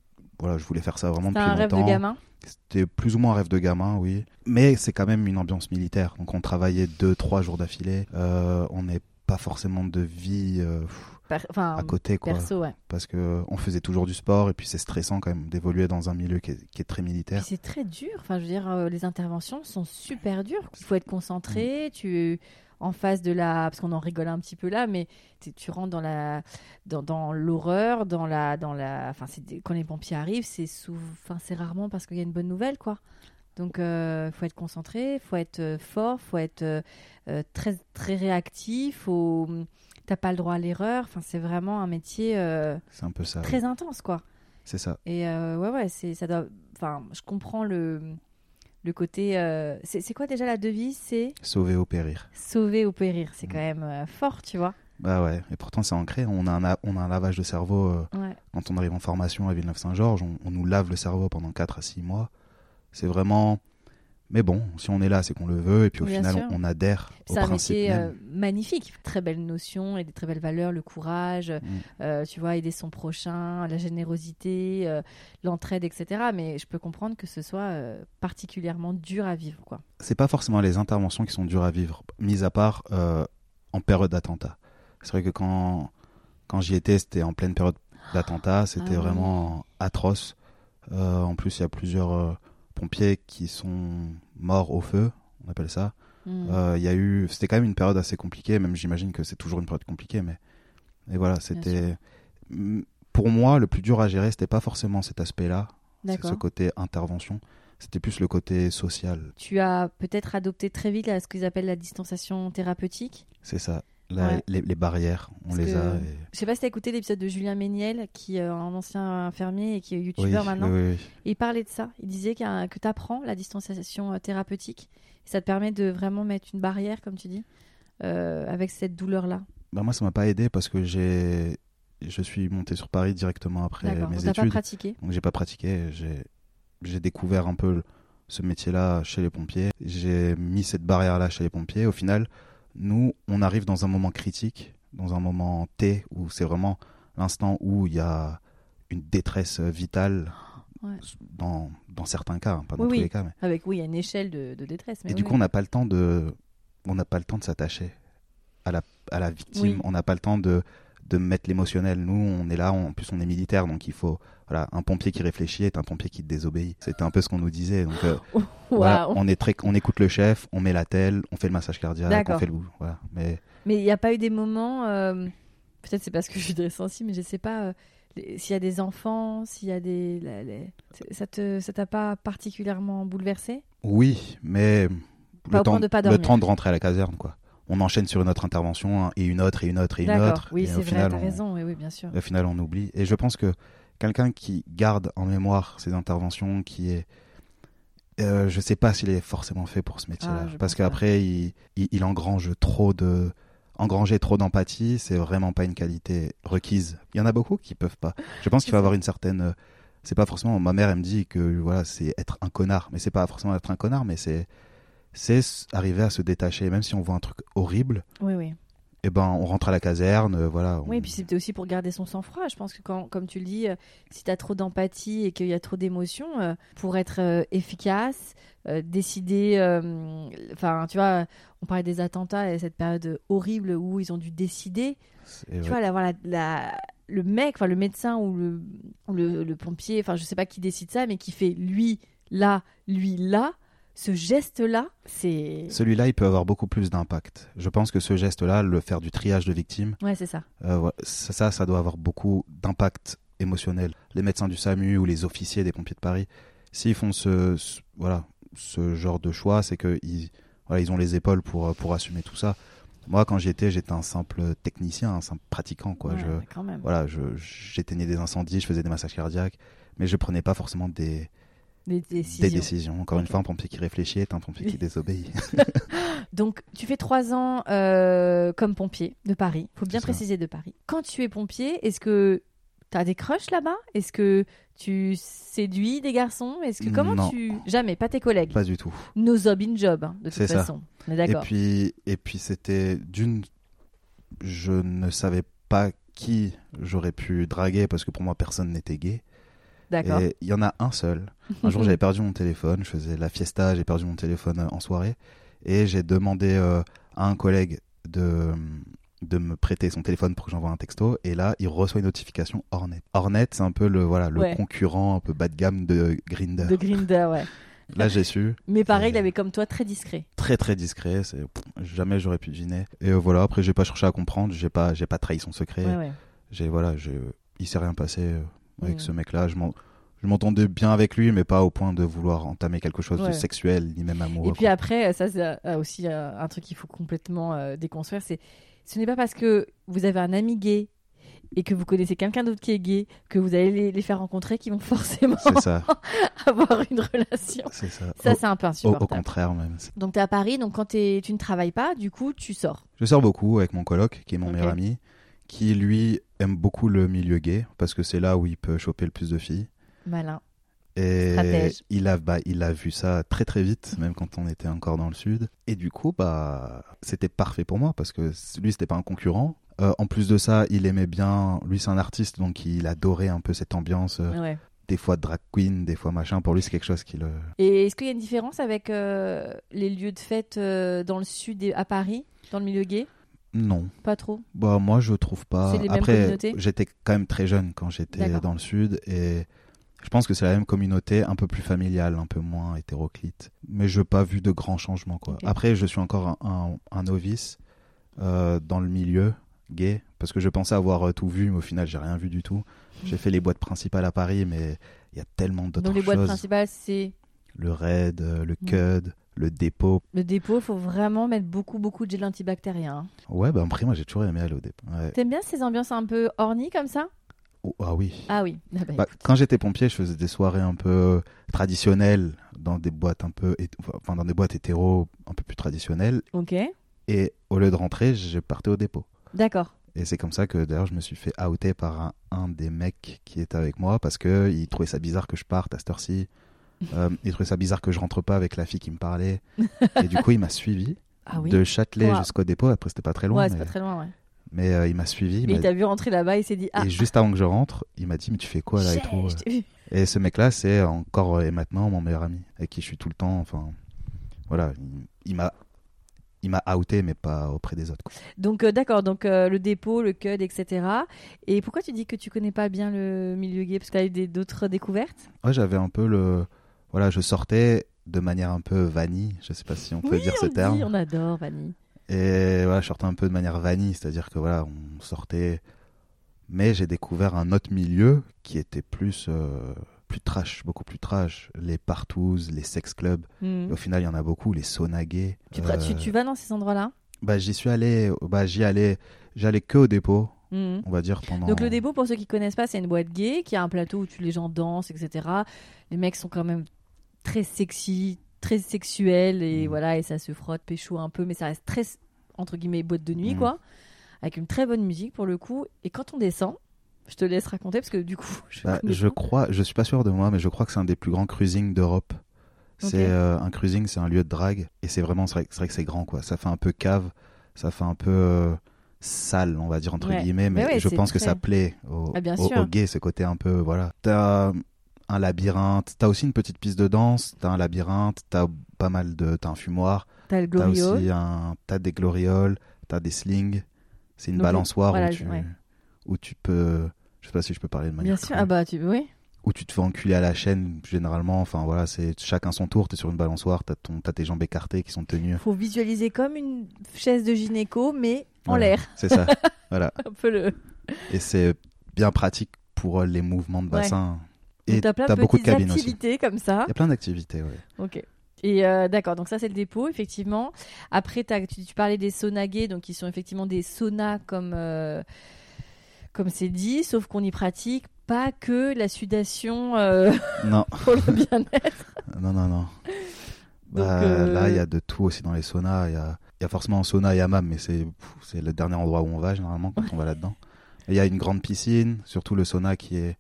Voilà, je voulais faire ça vraiment C'était depuis un rêve longtemps. de gamin? C'était plus ou moins un rêve de gamin, oui. Mais c'est quand même une ambiance militaire. Donc on travaillait deux, trois jours d'affilée. Euh, on n'est pas forcément de vie euh, à côté, quoi. perso, ouais. Parce que on faisait toujours du sport et puis c'est stressant quand même d'évoluer dans un milieu qui est, qui est très militaire. c'est très dur. Enfin, je veux dire, euh, les interventions sont super dures. Il faut être Mm. concentré. Tu en face de la, parce qu'on en rigole un petit peu là, mais tu- rentres dans la, dans, dans l'horreur, dans la, dans la. Enfin, quand les pompiers arrivent, c'est enfin, c'est rarement parce qu'il y a une bonne nouvelle, quoi. Donc, il faut être concentré, faut être euh, fort, faut être euh, euh, très, très réactif. Faut... T'as pas le droit à l'erreur. Enfin, c'est vraiment un métier euh, C'est un peu ça. oui. très intense, quoi. C'est ça. Et euh, ouais, ouais, c'est, ça doit. Enfin, je comprends le, le côté. euh, c'est, quoi déjà la devise? C'est Sauver ou périr. sauver ou périr. C'est Mm. quand même euh, fort, tu vois. Bah ouais. Et pourtant c'est ancré. On a un, a- on a un lavage de cerveau. euh, Ouais. quand on arrive en formation à Villeneuve-Saint-Georges, on, on nous lave le cerveau pendant 4 à 6 mois. C'est vraiment. Mais bon, si on est là, c'est qu'on le veut, et puis au Bien final, sûr. on, adhère au C'est un principe métier même. euh, magnifique. Très belles notions et des très belles valeurs, le courage, Mm. euh, tu vois, aider son prochain, la générosité, euh, l'entraide, etc. Mais je peux comprendre que ce soit particulièrement dur à vivre, quoi. C'est pas forcément les interventions qui sont dures à vivre, mis à part en période d'attentat. C'est vrai que quand, quand j'y étais, c'était en pleine période d'attentat, c'était Ah oui. vraiment atroce. En plus, il y a plusieurs pompiers qui sont morts au feu, on appelle ça. Mm. Euh, Il y a eu, c'était quand même une période assez compliquée, même j'imagine que c'est toujours une période compliquée, mais et voilà, c'était pour moi le plus dur à gérer, c'était pas forcément cet aspect-là, ce côté intervention, c'était plus le côté social, Tu as peut-être adopté très vite là, ce qu'ils appellent la distanciation thérapeutique? c'est ça. Ouais. les, les barrières, on Parce les a. et- Je sais pas si t'as écouté l'épisode de Julien Méniel, qui est un ancien infirmier et qui est Oui, youtubeur maintenant. oui, oui, oui. Et il parlait de ça. Il disait un- que tu apprends la distanciation euh, thérapeutique. Et ça te permet de vraiment mettre une barrière, comme tu dis, euh, avec cette douleur-là. Bah, moi, ça m'a pas aidé parce que j'ai, je suis monté sur Paris directement après mes Donc t'as pas études. pratiqué? Donc j'ai pas pratiqué, j'ai découvert un peu ce métier-là chez les pompiers. J'ai mis cette barrière-là chez les pompiers. Au final, nous, on arrive dans un moment critique, dans un moment T où c'est vraiment l'instant où il y a une détresse vitale Ouais. dans, dans certains cas, hein, pas dans Oui, tous oui. les cas. Mais... Avec, oui, il y a une échelle de, de détresse. mais Et oui, du coup, on n'a pas le temps de, on n'a pas le temps de s'attacher à la, à la victime. On n'a pas le temps de, de mettre l'émotionnel. Nous, on est là, on- en plus, on est militaire, donc il faut, voilà, un pompier qui réfléchit est un pompier qui désobéit. C'était un peu ce qu'on nous disait. Donc, euh, [LAUGHS] voilà, on est très, on écoute le chef, on met la telle, on fait le massage cardiaque, on fait le, voilà. Mais Mais il n'y a pas eu des moments euh, peut-être c'est parce que je suis très sensible, mais je sais pas euh, s'il y a des enfants, s'il y a des. les- Ça te, ça t'a pas particulièrement bouleversé? Oui, mais Pas le temps, de pas le temps de rentrer à la caserne, quoi. On enchaîne sur une autre intervention hein, et une autre et une autre et une autre. Oui, c'est vrai, final, t'as on- raison. Oui, oui, bien sûr. Au final, on oublie. Et je pense que quelqu'un qui garde en mémoire ses interventions, qui est. Euh, je sais pas s'il est forcément fait pour ce métier-là. Ah, parce qu'après, il, il, il engrange trop de. Engranger trop d'empathie, c'est vraiment pas une qualité requise. Il y en a beaucoup qui peuvent pas. Je pense [LAUGHS] qu'il faut avoir une certaine. euh, C'est pas forcément. Ma mère, elle me dit que voilà, c'est être un connard. Mais c'est pas forcément être un connard, mais c'est. C'est arriver à se détacher. Même si on voit un truc horrible, Oui, oui. eh ben, on rentre à la caserne, euh, voilà. on- Oui, et puis c'était aussi pour garder son sang-froid. Je pense que, quand, comme tu le dis, euh, si tu as trop d'empathie et qu'il y a trop d'émotions, euh, pour être efficace, décider. Enfin, tu vois, on parlait des attentats et cette période horrible où ils ont dû décider. Tu ouais. vois, voilà, la- le mec, enfin, le médecin ou le, ou le, le pompier, enfin, je sais pas qui décide ça, mais qui fait lui là, lui là. Ce geste-là, c'est. Celui-là, il peut avoir beaucoup plus d'impact. Je pense que ce geste-là, le faire du triage de victimes, Ouais, c'est ça. euh, ça, ça, doit avoir beaucoup d'impact émotionnel. Les médecins du SAMU ou les officiers des pompiers de Paris, s'ils font ce, ce- voilà, ce genre de choix, c'est qu'ils voilà, ils ont les épaules pour, pour assumer tout ça. Moi, quand j'y étais, j'étais un simple technicien, un simple pratiquant. Quoi. Ouais, je, quand même. voilà, j'éteignais des incendies, je faisais des massages cardiaques, mais je prenais pas forcément des, Des des décisions. Encore une fois, un pompier qui réfléchit est un pompier qui désobéit. [LAUGHS] Donc, tu fais trois ans euh, comme pompier de Paris. faut bien préciser de Paris. Quand tu es pompier, est-ce que tu as des crushs là-bas? Est-ce que tu séduis des garçons? Est-ce que comment Non. tu jamais pas tes collègues? Pas du tout. No job in job hein, de toute façon. On est Et d'accord. puis, et puis c'était d'une, je ne savais pas qui j'aurais pu draguer parce que pour moi personne n'était gay. D'accord. Et il y en a un seul. Un jour [LAUGHS] j'avais perdu mon téléphone, je faisais la fiesta, j'ai perdu mon téléphone euh, en soirée et j'ai demandé euh, à un collègue de de me prêter son téléphone pour que j'envoie un texto et là il reçoit une notification Hornet. Hornet c'est un peu le voilà le Ouais. concurrent un peu bas de gamme de Grinder. De Grinder, ouais. Là j'ai su Mais pareil, il avait comme toi très discret. très très discret, c'est jamais j'aurais pu deviner. Et euh, voilà, après j'ai pas cherché à comprendre, j'ai pas j'ai pas trahi son secret. Ouais, ouais. J'ai voilà, il s'est rien passé avec Mm. ce mec-là, je m'en je m'entendais bien avec lui mais pas au point de vouloir entamer quelque chose Ouais. de sexuel ni même amoureux. Et puis après, ça c'est euh, aussi euh, un truc qu'il faut complètement euh, déconstruire, c'est ce n'est pas parce que vous avez un ami gay et que vous connaissez quelqu'un d'autre qui est gay que vous allez les, les faire rencontrer qui vont [LAUGHS] forcément ça, [LAUGHS] avoir une relation. c'est ça. Ça Au- c'est un peu au, au insupportable. contraire même. Donc tu es à Paris, donc quand tu ne travailles pas, du coup tu sors. Je sors beaucoup avec mon coloc qui est mon meilleur ami qui lui aime beaucoup le milieu gay parce que c'est là où il peut choper le plus de filles. Malin. Et Stratège. il a, bah, il a vu ça très très vite, même quand on était encore dans le sud. Et du coup, bah, c'était parfait pour moi parce que lui, c'était pas un concurrent. Euh, en plus de ça, il aimait bien. Lui, c'est un artiste, donc il adorait un peu cette ambiance. euh, Ouais. Des fois drag queen, des fois machin. Pour lui, c'est quelque chose qui le. Et est-ce qu'il y a une différence avec euh, les lieux de fête dans le sud et à Paris, dans le milieu gay? Non. Pas trop. Bah, moi, je trouve pas. Les Après, j'étais quand même très jeune quand j'étais dans le sud et. Je pense que c'est la même communauté, un peu plus familiale, un peu moins hétéroclite. Mais je n'ai pas vu de grands changements. Quoi. Après, je suis encore un, un- un novice euh, dans le milieu gay, parce que je pensais avoir euh, tout vu, mais au final, j'ai rien vu du tout. J'ai fait les boîtes principales à Paris, mais il y a tellement d'autres Donc les boîtes choses. principales, c'est Le raid, euh, le Mm. cud, le dépôt. le dépôt. Il faut vraiment mettre beaucoup, beaucoup de gel antibactérien. hein. Ouais, bah après, moi, j'ai toujours aimé aller au dépôt. Ouais. T'aimes bien ces ambiances un peu ornies comme ça? Oh, ah oui. Ah oui. Ah bah, Bah, quand j'étais pompier, je faisais des soirées un peu traditionnelles dans des boîtes un peu, enfin dans des boîtes hétéro un peu plus traditionnelles. Ok. Et au lieu de rentrer, je partais au dépôt. D'accord. Et c'est comme ça que d'ailleurs je me suis fait outer par un, un des mecs qui était avec moi parce que il trouvait ça bizarre que je parte à cette heure-ci. Euh, il trouvait ça bizarre que je rentre pas avec la fille qui me parlait. Et du coup, il m'a suivi [LAUGHS] Ah oui. de Châtelet Wow. jusqu'au dépôt. Après, c'était pas très loin, ouais, mais, pas très loin, ouais. mais, euh, il m'a suivi. il Mais il t'a vu rentrer là-bas et il s'est dit Ah, Et juste avant que je rentre, il m'a dit Mais tu fais quoi là et tout vu. Et ce mec-là, c'est encore et maintenant mon meilleur ami, avec qui je suis tout le temps. Enfin, voilà, il, m'a, il m'a outé, mais pas auprès des autres. quoi. Donc, euh, d'accord. Donc, euh, le dépôt, le CUD, etc. Et pourquoi tu dis que tu connais pas bien le milieu gay? Parce que tu as eu d'autres découvertes? Ouais, j'avais un peu le, voilà, je sortais de manière un peu vanille, je sais pas si on peut Oui, dire on ce le terme. dit, on adore, Vanny. Et voilà, je sortais un peu de manière vanille, c'est-à-dire que voilà, on sortait. Mais j'ai découvert un autre milieu qui était plus, euh, plus trash, beaucoup plus trash. Les partouzes, les sex clubs. Mhm. Au final, il y en a beaucoup, les saunas gays. Tu, tu- tu vas dans ces endroits-là? Bah, j'y suis allé, bah, j'y allais, j'allais que au dépôt, Mhm. on va dire pendant. Donc le dépôt, pour ceux qui connaissent pas, c'est une boîte gay qui a un plateau où tu, les gens dansent, etc. Les mecs sont quand même très sexy, très sexuels et Mhm. voilà et ça se frotte, pécho un peu, mais ça reste très entre guillemets boîte de nuit Mhm. quoi, avec une très bonne musique pour le coup. Et quand on descend, je te laisse raconter parce que du coup, [LAUGHS] je, Bah, je crois, je suis pas sûr de moi, mais je crois que c'est un des plus grands cruisings d'Europe. C'est euh, un cruising, c'est un lieu de drague et c'est vraiment, c'est vrai, que c'est grand quoi. Ça fait un peu cave, ça fait un peu euh, sale, on va dire entre Ouais. guillemets, mais Mais ouais, je pense que ça plaît aux, Ah, aux- aux gays, ce côté un peu voilà. T'as un labyrinthe, t'as aussi une petite piste de danse, t'as un labyrinthe, t'as pas mal de, t'as un fumoir, T'as le t'as gloriole. aussi un, t'as des glorioles, t'as des slings. C'est une Donc, balançoire voilà, où tu, ouais. où tu peux, je sais pas si je peux parler de manière. Bien sûr, ah bah tu oui. où tu te fais enculer à la chaîne généralement enfin voilà c'est chacun son tour t'es sur une balançoire t'as ton t'as tes jambes écartées qui sont tenues Faut visualiser comme une chaise de gynéco, mais en Voilà, l'air. c'est ça [LAUGHS] voilà Un peu le. et c'est bien pratique pour les mouvements de bassin et t'as plein t'as de beaucoup de aussi activités comme ça. il y a plein d'activités ouais. Ok. Et euh, d'accord, donc ça c'est le dépôt, effectivement. Après, t'as- tu, tu parlais des saunas gays, donc qui sont effectivement des saunas comme euh, comme c'est dit, sauf qu'on y pratique pas que la sudation euh, [LAUGHS] non pour le bien-être. [LAUGHS] non non non Donc, Bah, là il y a de tout aussi dans les saunas il y a y a forcément un sauna et hammam mais c'est le dernier endroit où on va généralement quand on va là-dedans il y a une grande piscine surtout le sauna qui est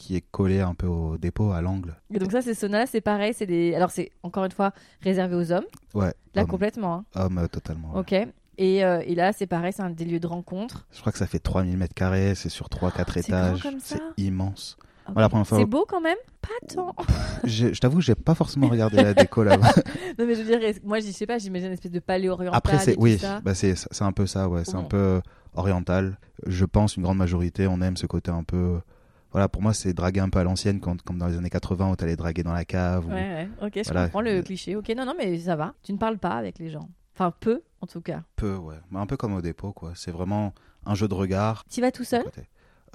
qui est collé un peu au dépôt à l'angle Et donc ça, ces saunas, c'est pareil, c'est des. Alors c'est encore une fois réservé aux hommes, ouais là complètement. hein. homme, euh, totalement ouais. Ok. Et, euh, et là, c'est pareil, c'est un des lieux de rencontre. Je crois que ça fait 3000 mètres carrés, c'est sur 3-4 c'est grand étages. C'est immense. Ok. Voilà, la première fois- C'est beau quand même Pas tant. J'ai- Je t'avoue, j'ai pas forcément regardé la déco là-bas. [LAUGHS] non mais je veux dire, moi je sais pas, j'imagine une espèce de palais oriental. Après, c'est oui, bah c'est c'est un peu ça, ouais. C'est un peu oriental. Je pense une grande majorité, on aime ce côté un peu. Voilà, pour moi, c'est draguer un peu à l'ancienne, quand- comme dans les années 80 où t'allais draguer dans la cave. ou- Ouais, ouais, ok, je Voilà. comprends le cliché. Ok, non, non, mais ça va. Tu ne parles pas avec les gens. Enfin, peu, en tout cas. Peu, ouais. Un peu comme au dépôt, quoi. C'est vraiment un jeu de regard. Tu vas tout seul?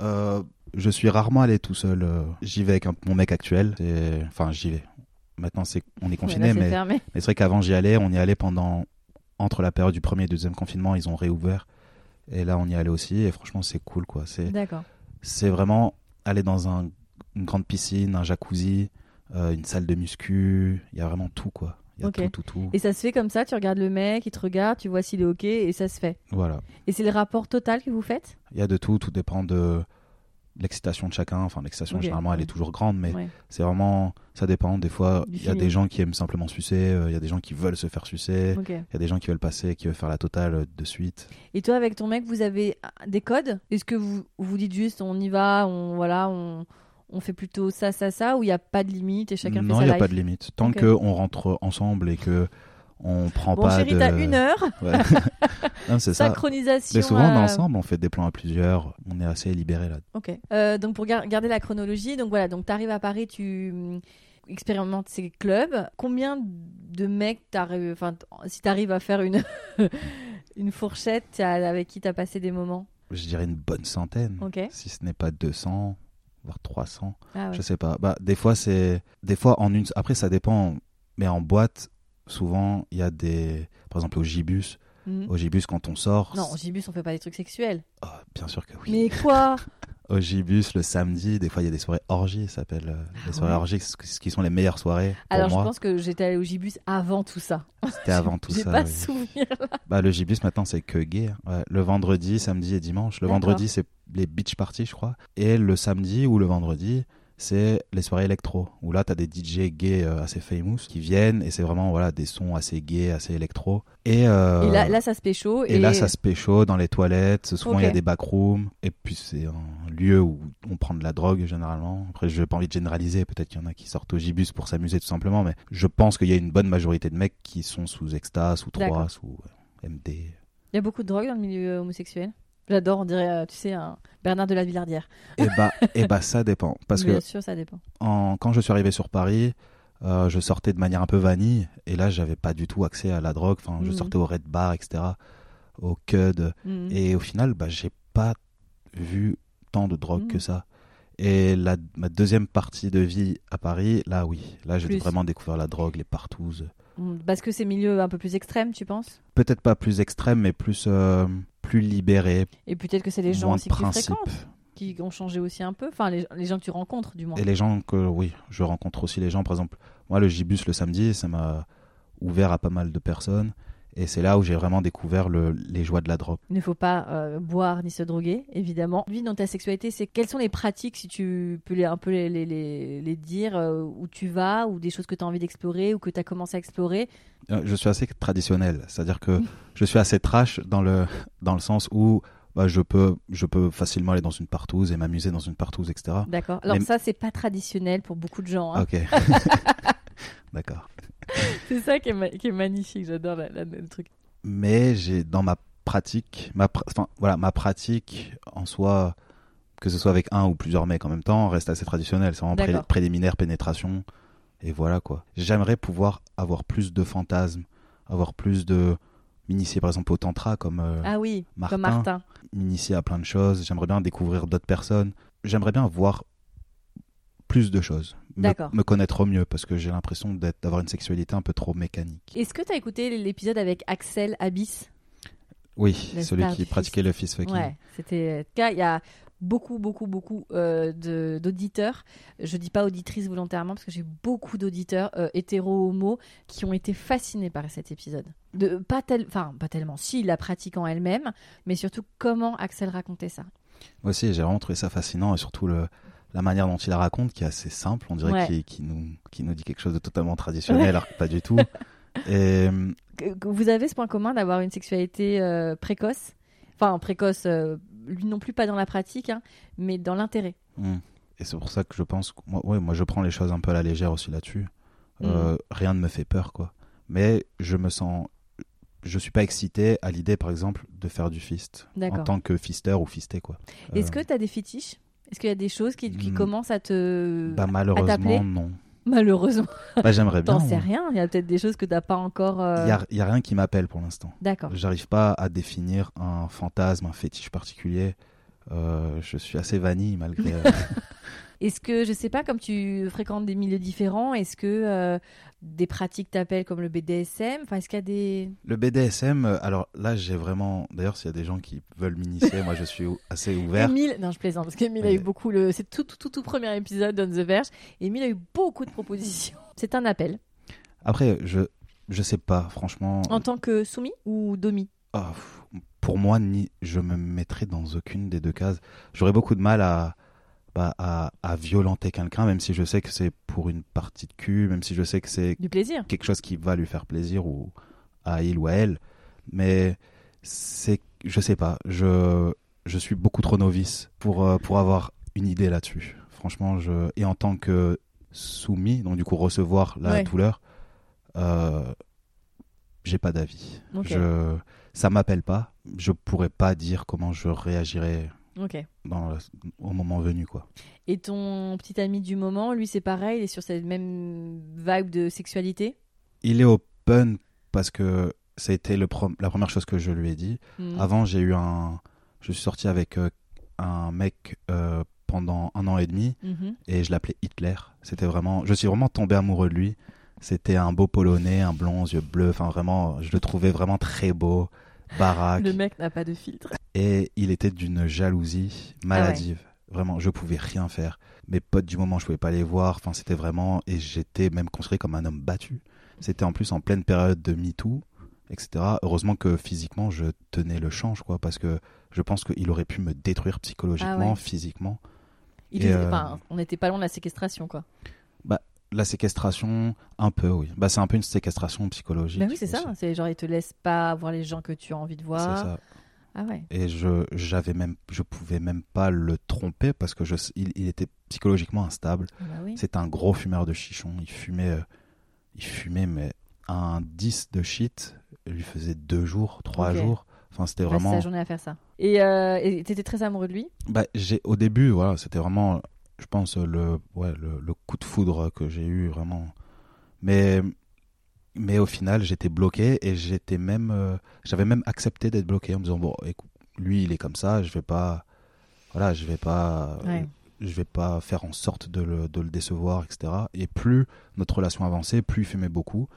Euh, je suis rarement allé tout seul. euh, J'y vais avec un- mon mec actuel. Enfin, j'y vais. Maintenant, c'est on est confiné, là, mais. Mais c'est vrai qu'avant j'y allais, on y allait pendant entre la période du premier et deuxième confinement, ils ont réouvert et là on y allait aussi et franchement c'est cool quoi. D'accord. c'est vraiment aller dans un- une grande piscine, un jacuzzi, euh, une salle de muscu, il y a vraiment tout quoi. Il y a tout tout tout. Et ça se fait comme ça, tu regardes le mec, il te regarde, tu vois s'il est ok et ça se fait. Voilà. Et c'est le rapport total que vous faites? Il y a de tout, tout dépend de l'excitation de chacun. Enfin l'excitation généralement elle est toujours grande mais Ouais. c'est vraiment ça dépend. Des fois il y a des gens qui aiment simplement sucer, euh, il y a des gens qui veulent se faire sucer, il y a des gens qui veulent passer, qui veulent faire la totale euh, de suite. Et toi, avec ton mec, vous avez euh, des codes? Est-ce que vous vous dites juste on y va, on voilà, on, on fait plutôt ça, ça, ça, ou il n'y a pas de limite et chacun non, fait il sa n'y a pas de limite. Tant Ok. que on rentre ensemble et que on prend Bon, pas chérie, de. t'as une heure. Ouais. [LAUGHS] non, c'est ça. Synchronisation. Mais souvent, on est ensemble, on fait des plans à plusieurs. On est assez libéré là. Ok. Euh, donc pour gar- garder la chronologie, donc voilà, donc t'arrives à Paris, tu hum, expérimentes ces clubs. Combien de mecs t'arrives, enfin, si t'arrives à faire une [LAUGHS] une fourchette avec qui t'as passé des moments? Je dirais une bonne centaine. Ok. Si ce n'est pas 200, voire 300. Ah ouais. Je sais pas. Bah, des fois, c'est. Des fois, en une. Après, ça dépend. Mais en boîte, souvent, il y a des. Par exemple, au Gibus. Mhm. Au Gibus, quand on sort. Non, au Gibus, on fait pas des trucs sexuels. Oh, bien sûr que oui. Mais quoi? [LAUGHS] Au Gibus, le samedi, des fois, il y a des soirées orgies, ça s'appelle. euh, les Ah soirées ouais. orgies, ce qui sont les meilleures soirées. Pour Alors moi, je pense que j'étais allée au Gibus avant tout ça. c'était avant tout [LAUGHS] J'ai ça. pas oui. souvenir. Bah, le Gibus maintenant c'est que gay. hein. Ouais, le vendredi, samedi et dimanche. Le vendredi c'est les beach parties je crois. Et le samedi ou le vendredi c'est les soirées électro. Où là t'as des DJ gays euh, assez famous qui viennent et c'est vraiment voilà des sons assez gays, assez électro. Et, euh, Et là, là, ça se pécho. et là ça se pécho dans les toilettes. Souvent il y a des backrooms. Et puis c'est un lieu où on prend de la drogue généralement. Après je n'ai pas envie de généraliser. Peut-être qu'il y en a qui sortent au Gibus pour s'amuser tout simplement. Mais je pense qu'il y a une bonne majorité de mecs qui sont sous extase, sous 3, D'accord. sous euh, MD. Il y a beaucoup de drogue dans le milieu homosexuel? J'adore, on dirait, euh, tu sais, un Bernard de la Villardière. Et bah, et bah ça dépend. [LAUGHS] Parce Bien que sûr, ça dépend. en, quand je suis arrivé sur Paris, euh, je sortais de manière un peu vanille et là j'avais pas du tout accès à la drogue. Enfin, je Mhm. sortais au Red Bar, etc., au CUD. Mhm. Et au final, bah, j'ai pas vu tant de drogue Mhm. que ça. Et la, ma deuxième partie de vie à Paris, là oui, là j'ai vraiment découvert la drogue, les partouzes. Mm, Parce que c'est milieu un peu plus extrême, tu penses? Peut-être pas plus extrême, mais plus, euh, plus libéré, Et peut-être que c'est les gens aussi que tu fréquentes qui ont changé aussi un peu. Enfin, les, les gens que tu rencontres, du moins. Et les gens que, oui, je rencontre aussi les gens. Par exemple, moi, le Gibus le samedi, ça m'a ouvert à pas mal de personnes. Et c'est là où j'ai vraiment découvert le, les joies de la drogue. Il ne faut pas euh, boire ni se droguer, évidemment. Lui, dans ta sexualité, c'est quelles sont les pratiques, si tu peux les, un peu les, les, les, les dire, euh, où tu vas, ou des choses que tu as envie d'explorer, ou que tu as commencé à explorer? Euh, Je suis assez traditionnel, c'est-à-dire que je suis assez trash dans le, dans le sens où bah, je, peux, je peux facilement aller dans une partouze et m'amuser dans une partouze, etc. D'accord. Alors, Mais- ça, c'est pas traditionnel pour beaucoup de gens. hein. Ok. [LAUGHS] D'accord. [LAUGHS] C'est ça qui est, ma- qui est magnifique. J'adore le truc. mais j'ai dans ma pratique, ma, pr- enfin, voilà, ma pratique en soi, que ce soit avec un ou plusieurs mecs en même temps, reste assez traditionnelle. C'est vraiment pré- préliminaire, pénétration, et voilà quoi. J'aimerais pouvoir avoir plus de fantasmes, avoir plus de m'initier par exemple au tantra comme euh, Ah oui, Martin. comme Martin. m'initier à plein de choses. J'aimerais bien découvrir d'autres personnes. J'aimerais bien voir plus de choses, me, me connaître au mieux parce que j'ai l'impression d'avoir une sexualité un peu trop mécanique. Est-ce que tu as écouté l'épisode avec Axel Abyss Oui, Le celui qui pratiquait le fist fucking. Ouais, c'était. En tout cas, il y a beaucoup, beaucoup, beaucoup euh, d'auditeurs. Je dis pas auditrices volontairement parce que j'ai beaucoup d'auditeurs euh, hétéro homo qui ont été fascinés par cet épisode. De pas tel, enfin pas tellement. Si la pratique en elle-même, mais surtout comment Axel racontait ça. Moi aussi, j'ai vraiment trouvé ça fascinant et surtout le, la manière dont il la raconte qui est assez simple. On dirait Ouais. qu'il nous, nous dit quelque chose de totalement traditionnel, alors que pas du tout. [LAUGHS] Et Vous avez ce point commun d'avoir une sexualité euh, précoce? Enfin précoce, euh, lui non plus pas dans la pratique, hein, mais dans l'intérêt. hmm. et c'est pour ça que je pense que moi, ouais, moi, je prends les choses un peu à la légère aussi là-dessus. Euh, rien ne me fait peur, quoi. Mais je me sens. Je suis pas excité à l'idée, par exemple, de faire du fist. En tant que fister ou fisté, quoi. Est-ce que tu as des fétiches? Est-ce qu'il y a des choses qui, qui Hmm. commencent à te. Bah, malheureusement, non. Malheureusement. Bah, j'aimerais bien. T'en sais rien. Il y a peut-être des choses que t'as pas encore. euh, Il y a, y a rien qui m'appelle pour l'instant. D'accord. J'arrive pas à définir un fantasme, un fétiche particulier. Euh, je suis assez vanille malgré. [LAUGHS] Est-ce que, je sais pas, comme tu fréquentes des milieux différents, est-ce que euh, des pratiques t'appellent comme le BDSM Enfin, est-ce qu'il y a des. le BDSM, euh, alors là, j'ai vraiment. D'ailleurs, s'il y a des gens qui veulent m'initier, moi, je suis assez [LAUGHS] ouvert. Émile, non, je plaisante, parce qu'Émile a Mais- eu beaucoup. Le... C'est tout, tout, tout, tout premier épisode d'On the Verge. Émile a eu beaucoup de propositions. [LAUGHS] C'est un appel. Après, je je sais pas, franchement. En tant que soumis ou domi? Ah, pour moi, ni je me mettrais dans aucune des deux cases. J'aurais beaucoup de mal à bah, à, à violenter quelqu'un, même si je sais que c'est pour une partie de cul, même si je sais que c'est Du plaisir. quelque chose qui va lui faire plaisir ou à il ou à elle. Mais c'est, je sais pas, je, je suis beaucoup trop novice pour, euh, pour avoir une idée là-dessus. Franchement, je, et en tant que soumis, donc du coup recevoir la Ouais. douleur, euh, j'ai pas d'avis. Ok. Je, ça m'appelle pas. Je pourrais pas dire comment je réagirais Ok. dans le- au moment venu, quoi. Et ton petit ami du moment, lui, c'est pareil, il est sur cette même vibe de sexualité? Il est open parce que ça a été le la première chose que je lui ai dit. Hmm. Avant, j'ai eu un. Je suis sorti avec euh, un mec euh, pendant un an et demi Mhm. et je l'appelais Hitler. C'était vraiment. Je suis vraiment tombé amoureux de lui. C'était un beau polonais, un blond, aux yeux bleus. Enfin, vraiment, je le trouvais vraiment très beau, baraque. Le mec n'a pas de filtre. Et il était d'une jalousie maladive. Vraiment, je pouvais rien faire. Mes potes du moment, je pouvais pas les voir. Enfin, c'était vraiment. Et j'étais même considéré comme un homme battu. C'était en plus en pleine période de MeToo, etc. Heureusement que physiquement, je tenais le change, quoi, parce que je pense qu'il aurait pu me détruire psychologiquement, Ah ouais. physiquement. Il Et, est- euh, on n'était pas loin de la séquestration, quoi. La séquestration, un peu, oui. Bah, c'est un peu une séquestration psychologique. Bah oui, c'est ça. C'est genre, ils te laissent pas voir les gens que tu as envie de C'est voir. ça. Ah ouais. Et je, j'avais même, je pouvais même pas le tromper parce que je, il, il était psychologiquement instable. Ah bah oui. C'est un gros fumeur de chichon. Il fumait, euh, il fumait, mais un 10 de shit lui faisait deux jours, trois jours. Enfin, c'était vraiment. sa journée à faire ça. Et euh, t'étais très amoureux de lui? Bah, j'ai, au début, voilà, c'était vraiment, je pense, le, ouais, le, le coup de foudre que j'ai eu vraiment. Mais, mais au final, j'étais bloqué et j'étais même, euh, j'avais même accepté d'être bloqué en me disant bon, écoute, lui, il est comme ça, je vais pas, voilà, je vais pas, Ouais. je vais pas faire en sorte de le, de le décevoir, etc. Et plus notre relation avançait, plus il fumait beaucoup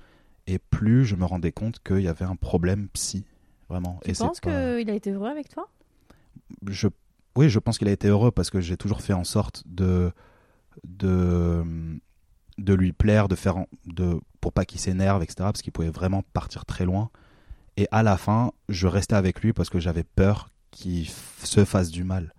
et plus je me rendais compte qu'il y avait un problème psy, vraiment. Tu et penses pas- qu'il a été heureux avec toi? Je, oui, je pense qu'il a été heureux parce que j'ai toujours fait en sorte de, de, de lui plaire, de faire, de, pour pas qu'il s'énerve, etc. Parce qu'il pouvait vraiment partir très loin. Et à la fin, je restais avec lui parce que j'avais peur qu'il se fasse du mal.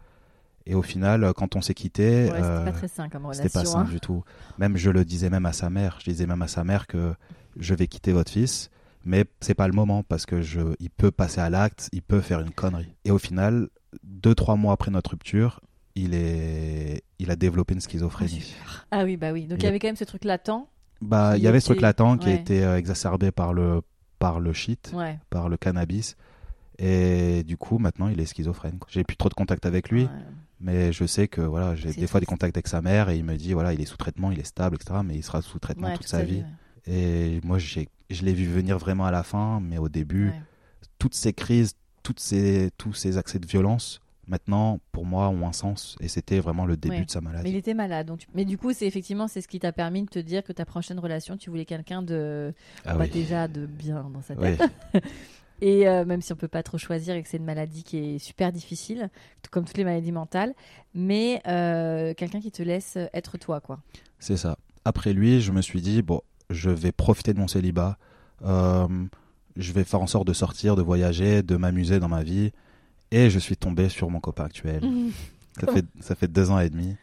Et au final, quand on s'est quitté, Ouais, c'était euh, pas très sain comme relation. c'était pas sain hein. du tout. Même je le disais même à sa mère. Je disais même à sa mère que je vais quitter votre fils, mais c'est pas le moment parce que je, il peut passer à l'acte, il peut faire une connerie. Et au final, deux trois mois après notre rupture, il est, il a développé une schizophrénie. Ah oui, bah oui. Donc il y avait quand même ce truc latent. Bah, il y avait ce truc latent qui a été euh, exacerbé par le par le shit, Ouais. par le cannabis. Et du coup, maintenant, il est schizophrène. J'ai plus trop de contact avec lui, Ouais. mais je sais que voilà, j'ai des fois des contacts avec sa mère et il me dit voilà, il est sous traitement, il est stable, etc. Mais il sera sous traitement toute sa vie. ouais. Et moi, j'ai, je l'ai vu venir vraiment à la fin, mais au début, toutes ces crises, toutes ces, tous ces accès de violence, maintenant, pour moi, ont un sens. Et c'était vraiment le début Ouais. de sa maladie. Mais il était malade. Donc tu- Mais du coup, c'est effectivement c'est ce qui t'a permis de te dire que ta prochaine relation, tu voulais quelqu'un de Ah bah, oui. déjà de bien dans sa Oui. tête. [LAUGHS] Et euh, même si on peut pas trop choisir et que c'est une maladie qui est super difficile, comme toutes les maladies mentales, mais euh, quelqu'un qui te laisse être toi, quoi. C'est ça. Après lui, je me suis dit, bon, je vais profiter de mon célibat. Euh, je vais faire en sorte de sortir, de voyager, de m'amuser dans ma vie. Et je suis tombé sur mon copain actuel. [LAUGHS] Ça fait, ça fait deux ans et demi.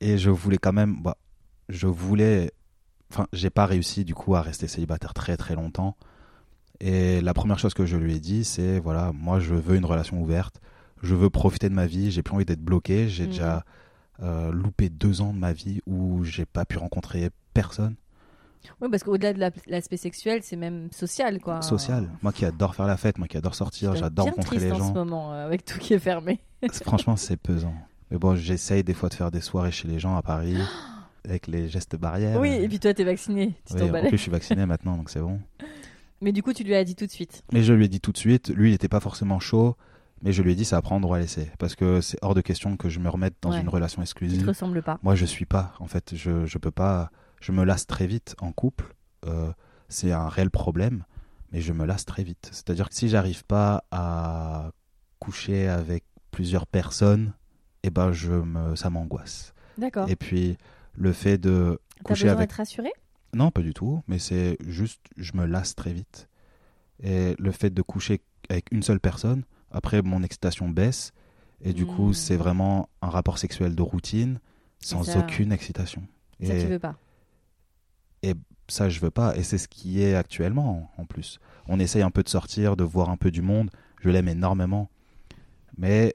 Et je voulais quand même, bah, je voulais, enfin, j'ai pas réussi du coup à rester célibataire très très longtemps. Et la première chose que je lui ai dit, c'est voilà, moi je veux une relation ouverte, je veux profiter de ma vie, j'ai plus envie d'être bloqué, j'ai Mhm. déjà euh, loupé deux ans de ma vie où j'ai pas pu rencontrer personne Oui, parce qu'au-delà de la- l'aspect sexuel, c'est même social, quoi. social. Moi qui adore faire la fête, moi qui adore sortir, j'adore rencontrer les en ce gens. moment, euh, avec tout qui est fermé. Franchement, c'est pesant. Mais bon, j'essaye des fois de faire des soirées chez les gens à Paris [GASPS] avec les gestes barrières. Oui, et puis toi, t'es vacciné, tu Oui, en plus, je suis vacciné maintenant, donc c'est bon. [LAUGHS] Mais du coup, tu lui as dit tout de suite. Mais je lui ai dit tout de suite, lui il n'était pas forcément chaud, mais je lui ai dit ça à prendre ou à laisser. Parce que c'est hors de question que je me remette dans Ouais. une relation Il te exclusive. ressemble pas. Moi je suis pas, en fait, je, je peux pas, je me lasse très vite en couple. Euh, c'est un réel problème, mais je me lasse très vite. C'est-à-dire que si j'arrive pas à coucher avec plusieurs personnes, eh ben je me, ça m'angoisse. D'accord. Et puis le fait de T'as coucher besoin avec d'être rassuré? Non, pas du tout, mais c'est juste, je me lasse très vite. Et le fait de coucher avec une seule personne, après mon excitation baisse, et du coup, c'est vraiment un rapport sexuel de routine, sans ça- aucune excitation. Ça, et tu veux pas? Ça, je veux pas, et c'est ce qui est actuellement, en plus. On essaye un peu de sortir, de voir un peu du monde, je l'aime énormément. Mais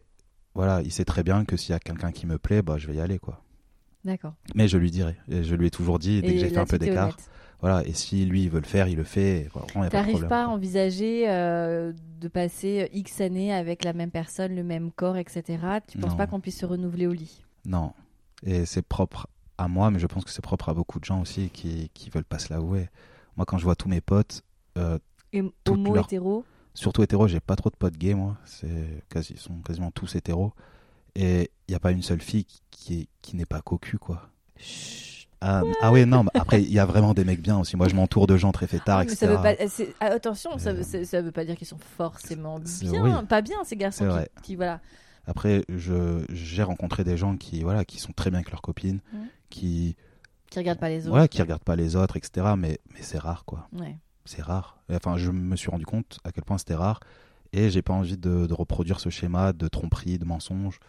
voilà, il sait très bien que s'il y a quelqu'un qui me plaît, bah, je vais y aller, quoi. D'accord. Mais je lui dirai, et je lui ai toujours dit, dès que j'ai fait un peu d'écart, voilà, et si lui, il veut le faire, il le fait, voilà, pas de T'arrives pas à envisager euh, de passer X années avec la même personne, le même corps, etc. Tu penses Non. pas qu'on puisse se renouveler au lit? Non. Et c'est propre à moi, mais je pense que c'est propre à beaucoup de gens aussi qui, qui veulent pas se l'avouer. Moi, quand je vois tous mes potes, euh, Et homo, leur- hétéro? Surtout hétéros, j'ai pas trop de potes gays, moi. C'est quasi, ils sont quasiment tous hétéros. Et il n'y a pas une seule fille qui, qui, est- qui n'est pas cocu, quoi. Ah, ah oui, non, mais après, il y a vraiment des mecs bien aussi. Moi, je m'entoure de gens très fêtards, Ah, mais etc. ça veut pas, c'est- ah, attention, ça, Euh, veut- ça, ça veut pas dire qu'ils sont forcément bien, oui. pas bien ces garçons qui- voilà. Après, je, j'ai rencontré des gens qui, voilà, qui sont très bien avec leurs copines, qui, qui regardent pas les autres. voilà, qui regardent pas les autres, etc. Mais, mais c'est rare, quoi. Ouais. c'est rare. Enfin, je me suis rendu compte à quel point c'était rare et j'ai pas envie de, de reproduire ce schéma de tromperie, de mensonge.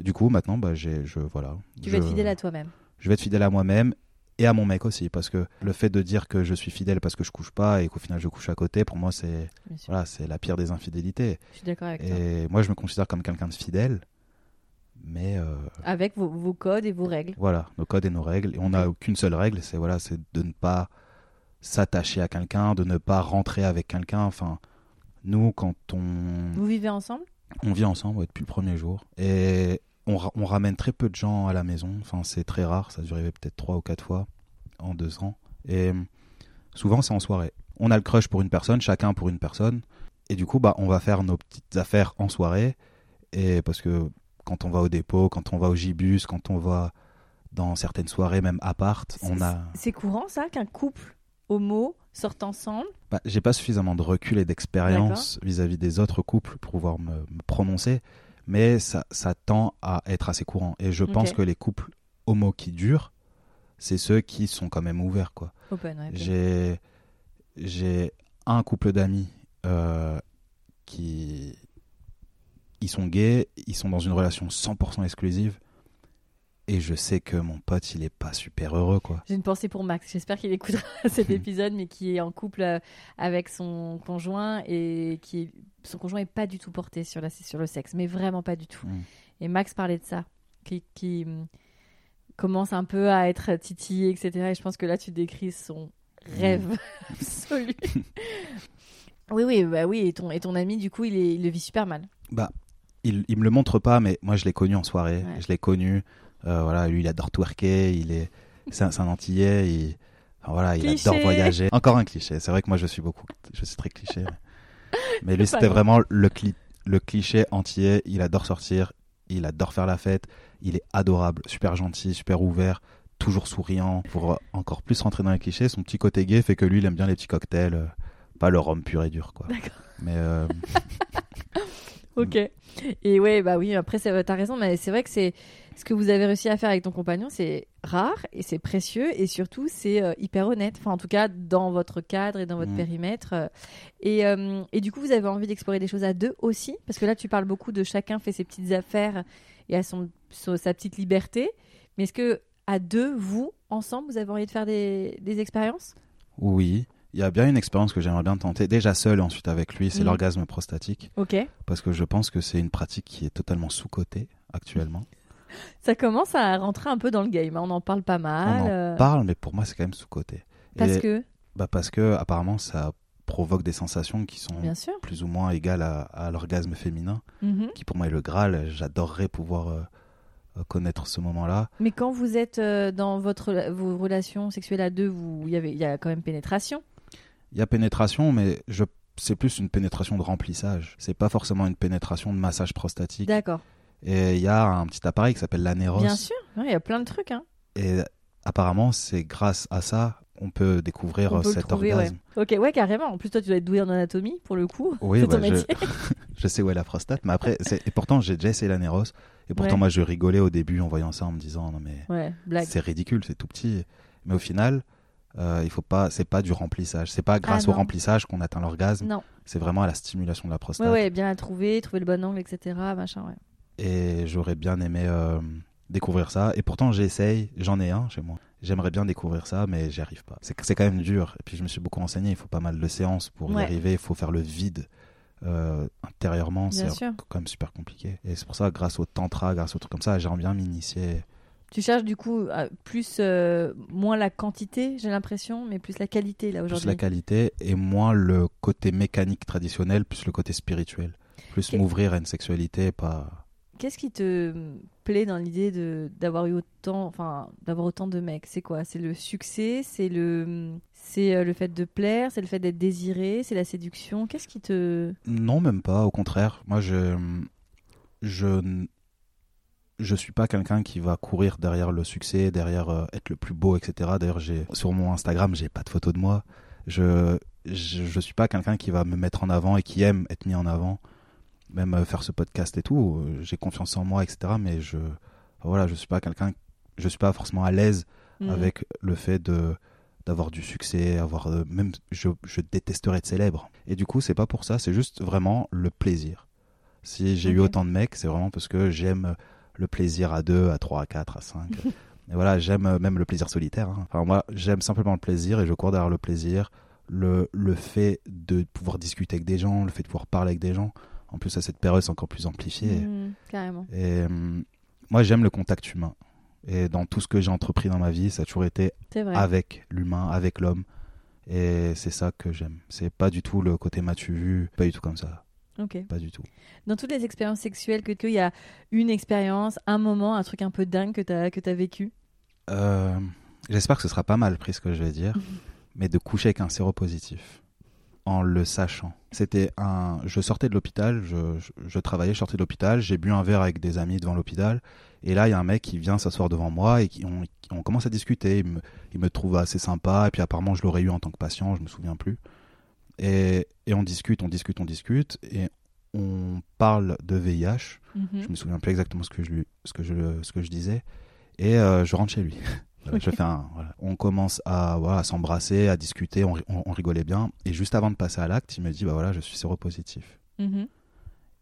Du coup, maintenant, bah, j'ai, je, voilà. Tu je, vas être fidèle à toi-même. Je vais être fidèle à moi-même et à mon mec aussi, parce que le fait de dire que je suis fidèle parce que je couche pas et qu'au final je couche à côté, pour moi, c'est, voilà, c'est la pire des infidélités. Je suis d'accord avec toi. Et moi, je me considère comme quelqu'un de fidèle, mais euh, Avec vos, vos codes et vos règles. voilà, nos codes et nos règles. Et on n'a qu'une seule règle, c'est voilà, c'est de ne pas s'attacher à quelqu'un, de ne pas rentrer avec quelqu'un. Enfin, nous, quand on, Vous vivez ensemble? On vit ensemble ouais, depuis le premier jour et on, ra- on ramène très peu de gens à la maison. Enfin, c'est très rare. Ça a duré peut-être trois ou quatre fois en deux ans. Et souvent, c'est en soirée. On a le crush pour une personne, chacun pour une personne. Et du coup, bah, on va faire nos petites affaires en soirée. Et parce que quand on va au dépôt, quand on va au gibus, quand on va dans certaines soirées, même appart, on a. C'est courant ça qu'un couple homo sorte ensemble? Bah, J'ai pas suffisamment de recul et d'expérience vis-à-vis des autres couples pour pouvoir me, me prononcer, mais ça, ça, tend à être assez courant. Et je pense que les couples homo qui durent, c'est ceux qui sont quand même ouverts. quoi. J'ai j'ai un couple d'amis euh, qui ils sont gays, ils sont dans une relation 100% exclusive et je sais que mon pote, il est pas super heureux, quoi. J'ai une pensée pour Max. J'espère qu'il écoutera [LAUGHS] cet [LAUGHS] épisode, mais qui est en couple euh, avec son conjoint et qui son conjoint est pas du tout porté sur la sur le sexe, mais vraiment pas du tout. Et Max parlait de ça, qui, qui mm, commence un peu à être titillé, etc. Et je pense que là, tu décris son rêve [LAUGHS] absolu. [LAUGHS] oui, oui, bah oui. Et ton et ton ami, du coup, il, est, il le vit super mal. Bah, il, il me le montre pas, mais moi, je l'ai connu en soirée. Je l'ai connu. Euh, voilà, lui, il adore twerker, il est, c'est un, Antillais, il, voilà, il adore voyager. Encore un cliché. C'est vrai que moi, je suis beaucoup, je suis très cliché. Mais, [LAUGHS] lui, c'était vraiment le, le cliché antillais. Il adore sortir, il adore faire la fête, il est adorable, super gentil, super ouvert, toujours souriant. Pour encore plus rentrer dans les clichés, son petit côté gay fait que lui, il aime bien les petits cocktails, euh, pas le rhum pur et dur, quoi. Mais euh... [LAUGHS] ok. Et ouais, bah oui. Après, t'as raison, mais c'est vrai que c'est ce que vous avez réussi à faire avec ton compagnon, c'est rare et c'est précieux et surtout c'est euh, hyper honnête. Enfin, en tout cas, dans votre cadre et dans votre mm. périmètre. Euh, et, euh, et, du coup, vous avez envie d'explorer des choses à deux aussi, parce que là, tu parles beaucoup de chacun fait ses petites affaires et a son, sa petite liberté. Mais est-ce que à deux, vous, ensemble, vous avez envie de faire des, des expériences? Oui. Il y a bien une expérience que j'aimerais bien tenter, déjà seul et ensuite avec lui, c'est mm. l'orgasme prostatique. Ok. Parce que je pense que c'est une pratique qui est totalement sous-cotée actuellement. [LAUGHS] ça commence à rentrer un peu dans le game. Hein. On en parle pas mal. On en euh. parle, mais pour moi, c'est quand même sous-côté. Parce que bah Parce que, apparemment, ça provoque des sensations qui sont plus ou moins égales à, l'orgasme féminin, mm-hmm. qui pour moi est le Graal. J'adorerais pouvoir euh, euh, connaître ce moment-là. Mais quand vous êtes dans votre, vos relations sexuelles à deux, il y, y a quand même pénétration? Il y a pénétration, mais je c'est plus une pénétration de remplissage. C'est pas forcément une pénétration de massage prostatique. D'accord. Et il y a un petit appareil qui s'appelle l'anéros. Bien sûr, il y a plein de trucs. Hein. Et apparemment, c'est grâce à ça on peut découvrir cet orgasme. Ok, ouais, carrément. En plus, toi, tu dois être doué en anatomie pour le coup. Oui, ton je... [LAUGHS] je... sais où est la prostate, mais après, et pourtant, j'ai déjà essayé l'anéros. Et pourtant, moi, je rigolais au début en voyant ça, en me disant non mais c'est ridicule, c'est tout petit. Mais au final, euh, il faut pas, c'est pas du remplissage. C'est pas grâce ah, au remplissage qu'on atteint l'orgasme. Non. C'est vraiment à la stimulation de la prostate. Ouais, ouais, bien la trouver, trouver le bon angle, etc. Machin, ouais et j'aurais bien aimé euh, découvrir ça. Et pourtant, j'essaye, j'en ai un chez moi. J'aimerais bien découvrir ça, mais j'y arrive pas. C'est quand même dur. Et puis, je me suis beaucoup renseigné. Il faut pas mal de séances pour y arriver. Il faut faire le vide euh, intérieurement. C'est quand même super compliqué. Et c'est pour ça, grâce au tantra, grâce aux trucs comme ça, j'aimerais bien m'initier. Tu cherches du coup plus euh, moins la quantité, j'ai l'impression, mais plus la qualité là aujourd'hui. Plus la qualité et moins le côté mécanique traditionnel, plus le côté spirituel. Plus m'ouvrir à une sexualité, pas Qu'est-ce qui te plaît dans l'idée de d'avoir eu autant, enfin d'avoir autant de mecs? C'est quoi? C'est le succès? C'est le c'est euh, le fait de plaire? C'est le fait d'être désiré? C'est la séduction? Qu'est-ce qui te Non, même pas. Au contraire, moi je je je suis pas quelqu'un qui va courir derrière le succès, derrière euh, être le plus beau, etc. D'ailleurs, j'ai sur mon Instagram, j'ai pas de photos de moi. Je, je, je suis pas quelqu'un qui va me mettre en avant et qui aime être mis en avant même euh, faire ce podcast et tout, euh, j'ai confiance en moi, etc. Mais je, voilà, je suis pas quelqu'un, je suis pas forcément à l'aise mhm. avec le fait de d'avoir du succès, avoir euh, même, je, je détesterais être célèbre. Et du coup, c'est pas pour ça, c'est juste vraiment le plaisir. Si j'ai eu autant de mecs, c'est vraiment parce que j'aime le plaisir à 2, à 3, à 4, à 5. [LAUGHS] et voilà, j'aime même le plaisir solitaire. Hein. Enfin, moi, j'aime simplement le plaisir et je cours derrière le plaisir. Le, le fait de pouvoir discuter avec des gens, le fait de pouvoir parler avec des gens. En plus, à cette période, c'est encore plus amplifié. Mmh, carrément. Et euh, moi, j'aime le contact humain. Et dans tout ce que j'ai entrepris dans ma vie, ça a toujours été avec l'humain, avec l'homme. Et c'est ça que j'aime. C'est pas du tout le côté m'as-tu vu, pas du tout comme ça. Ok. Pas du tout. Dans toutes les expériences sexuelles, que qu'il y a une expérience, un moment, un truc un peu dingue que tu as, que as vécu? Euh, j'espère que ce sera pas mal pris ce que je vais dire, [LAUGHS] mais de coucher avec un séropositif en le sachant. C'était un, je sortais de l'hôpital, je, je, je travaillais, je sortais de l'hôpital, j'ai bu un verre avec des amis devant l'hôpital, et là il y a un mec qui vient s'asseoir devant moi et qui on, on commence à discuter. Il me, il me trouve assez sympa, et puis apparemment je l'aurais eu en tant que patient, je me souviens plus. Et, et on discute, on discute, on discute, et on parle de VIH. Mhm. Je me souviens plus exactement ce que je lui, ce que je, ce que je disais, et euh, je rentre chez lui. [LAUGHS] Voilà, je fais un, voilà. On commence à, voilà, à s'embrasser, à discuter, on, ri- on- on rigolait bien. Et juste avant de passer à l'acte, il me dit bah voilà, je suis séropositif. Mhm.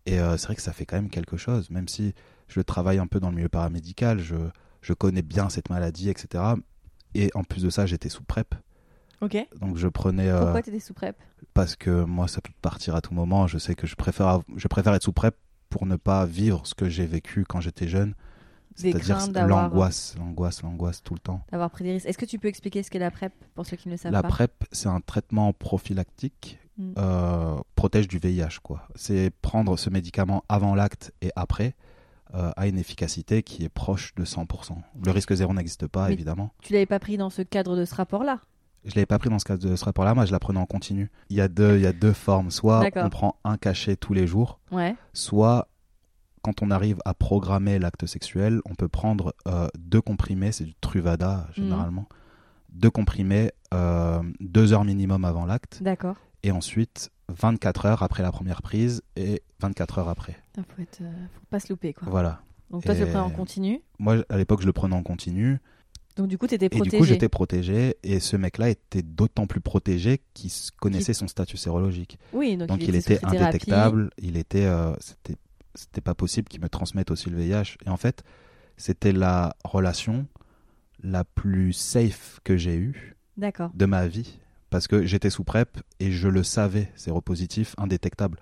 Et euh, c'est vrai que ça fait quand même quelque chose, même si je travaille un peu dans le milieu paramédical, je, je connais bien cette maladie, etc. Et en plus de ça, j'étais sous PrEP. Ok. Donc je prenais. euh, Pourquoi t'étais sous PrEP? parce que moi, ça peut partir à tout moment. Je sais que je préfère, je préfère être sous PrEP pour ne pas vivre ce que j'ai vécu quand j'étais jeune. C'est-à-dire l'angoisse, l'angoisse, l'angoisse tout le temps. D'avoir pris des risques. Est-ce que tu peux expliquer ce qu'est la PrEP pour ceux qui ne le savent La pas PrEP, c'est un traitement prophylactique, Mm. euh, protège du VIH. quoi. C'est prendre ce médicament avant l'acte et après euh, a une efficacité qui est proche de 100%. Le risque zéro n'existe pas, Mais- évidemment. Tu l'avais pas pris dans ce cadre de ce rapport-là Je l'avais pas pris dans ce cas de ce rapport-là, moi je la prenais en continu. Il y a deux, il y a deux formes. Soit on prend un cachet tous les jours, Ouais. soit quand on arrive à programmer l'acte sexuel, on peut prendre euh, deux comprimés, c'est du Truvada généralement, deux comprimés euh, deux heures minimum avant l'acte, D'accord. et ensuite 24 heures après la première prise et 24 heures après. Putain, Faut, être, euh, faut pas se louper quoi. Voilà. Donc toi tu le Et- prenais en continu. Moi, à l'époque, je le prenais en continu. Donc du coup t'étais Et protégé. du coup, j'étais protégé. Et ce mec-là était d'autant plus protégé qu'il connaissait son statut sérologique. Oui, donc, Donc, il, était indétectable. Il était, euh, c'était, c'était pas possible qu'il me transmette aussi le VIH. Et en fait, c'était la relation la plus safe que j'ai eue de ma vie. Parce que j'étais sous PrEP et je le savais, séropositif, indétectable.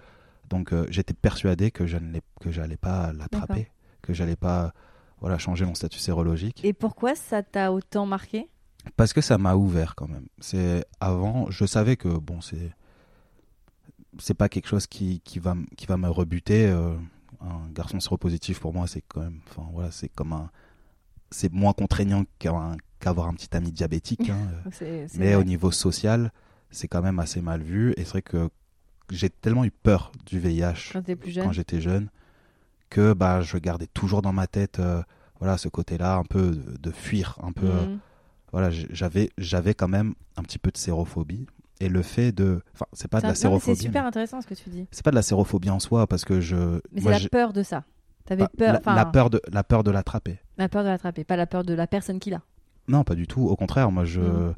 Donc, euh, j'étais persuadé que je j'allais pas l'attraper, que j'allais pas, voilà, changer mon statut sérologique. Et pourquoi ça t'a autant marqué? Parce que ça m'a ouvert quand même. C'est avant, je savais que bon, c'est c'est pas quelque chose qui, qui va qui va me rebuter. euh, un garçon séropositif pour moi, c'est quand même, enfin voilà, c'est comme un, c'est moins contraignant qu'un- qu'avoir un petit ami diabétique. hein, [LAUGHS] euh. Mais vrai. au niveau social, c'est quand même assez mal vu. Et c'est vrai que j'ai tellement eu peur du VIH Quand jeune. j'étais jeune que bah je gardais toujours dans ma tête, euh, voilà, ce côté-là, un peu de, de fuir, un peu. euh, Mhm. voilà, j'avais j'avais quand même un petit peu de sérophobie et le fait de enfin c'est pas de la sérophobie C'est super mais- intéressant ce que tu dis. c'est pas de la sérophobie en soi parce que je Mais c'est la peur de ça. T'avais pas- peur, la, la peur de la peur de l'attraper la peur de l'attraper, pas la peur de la personne qui l'a. non pas du tout au contraire moi je Mhm.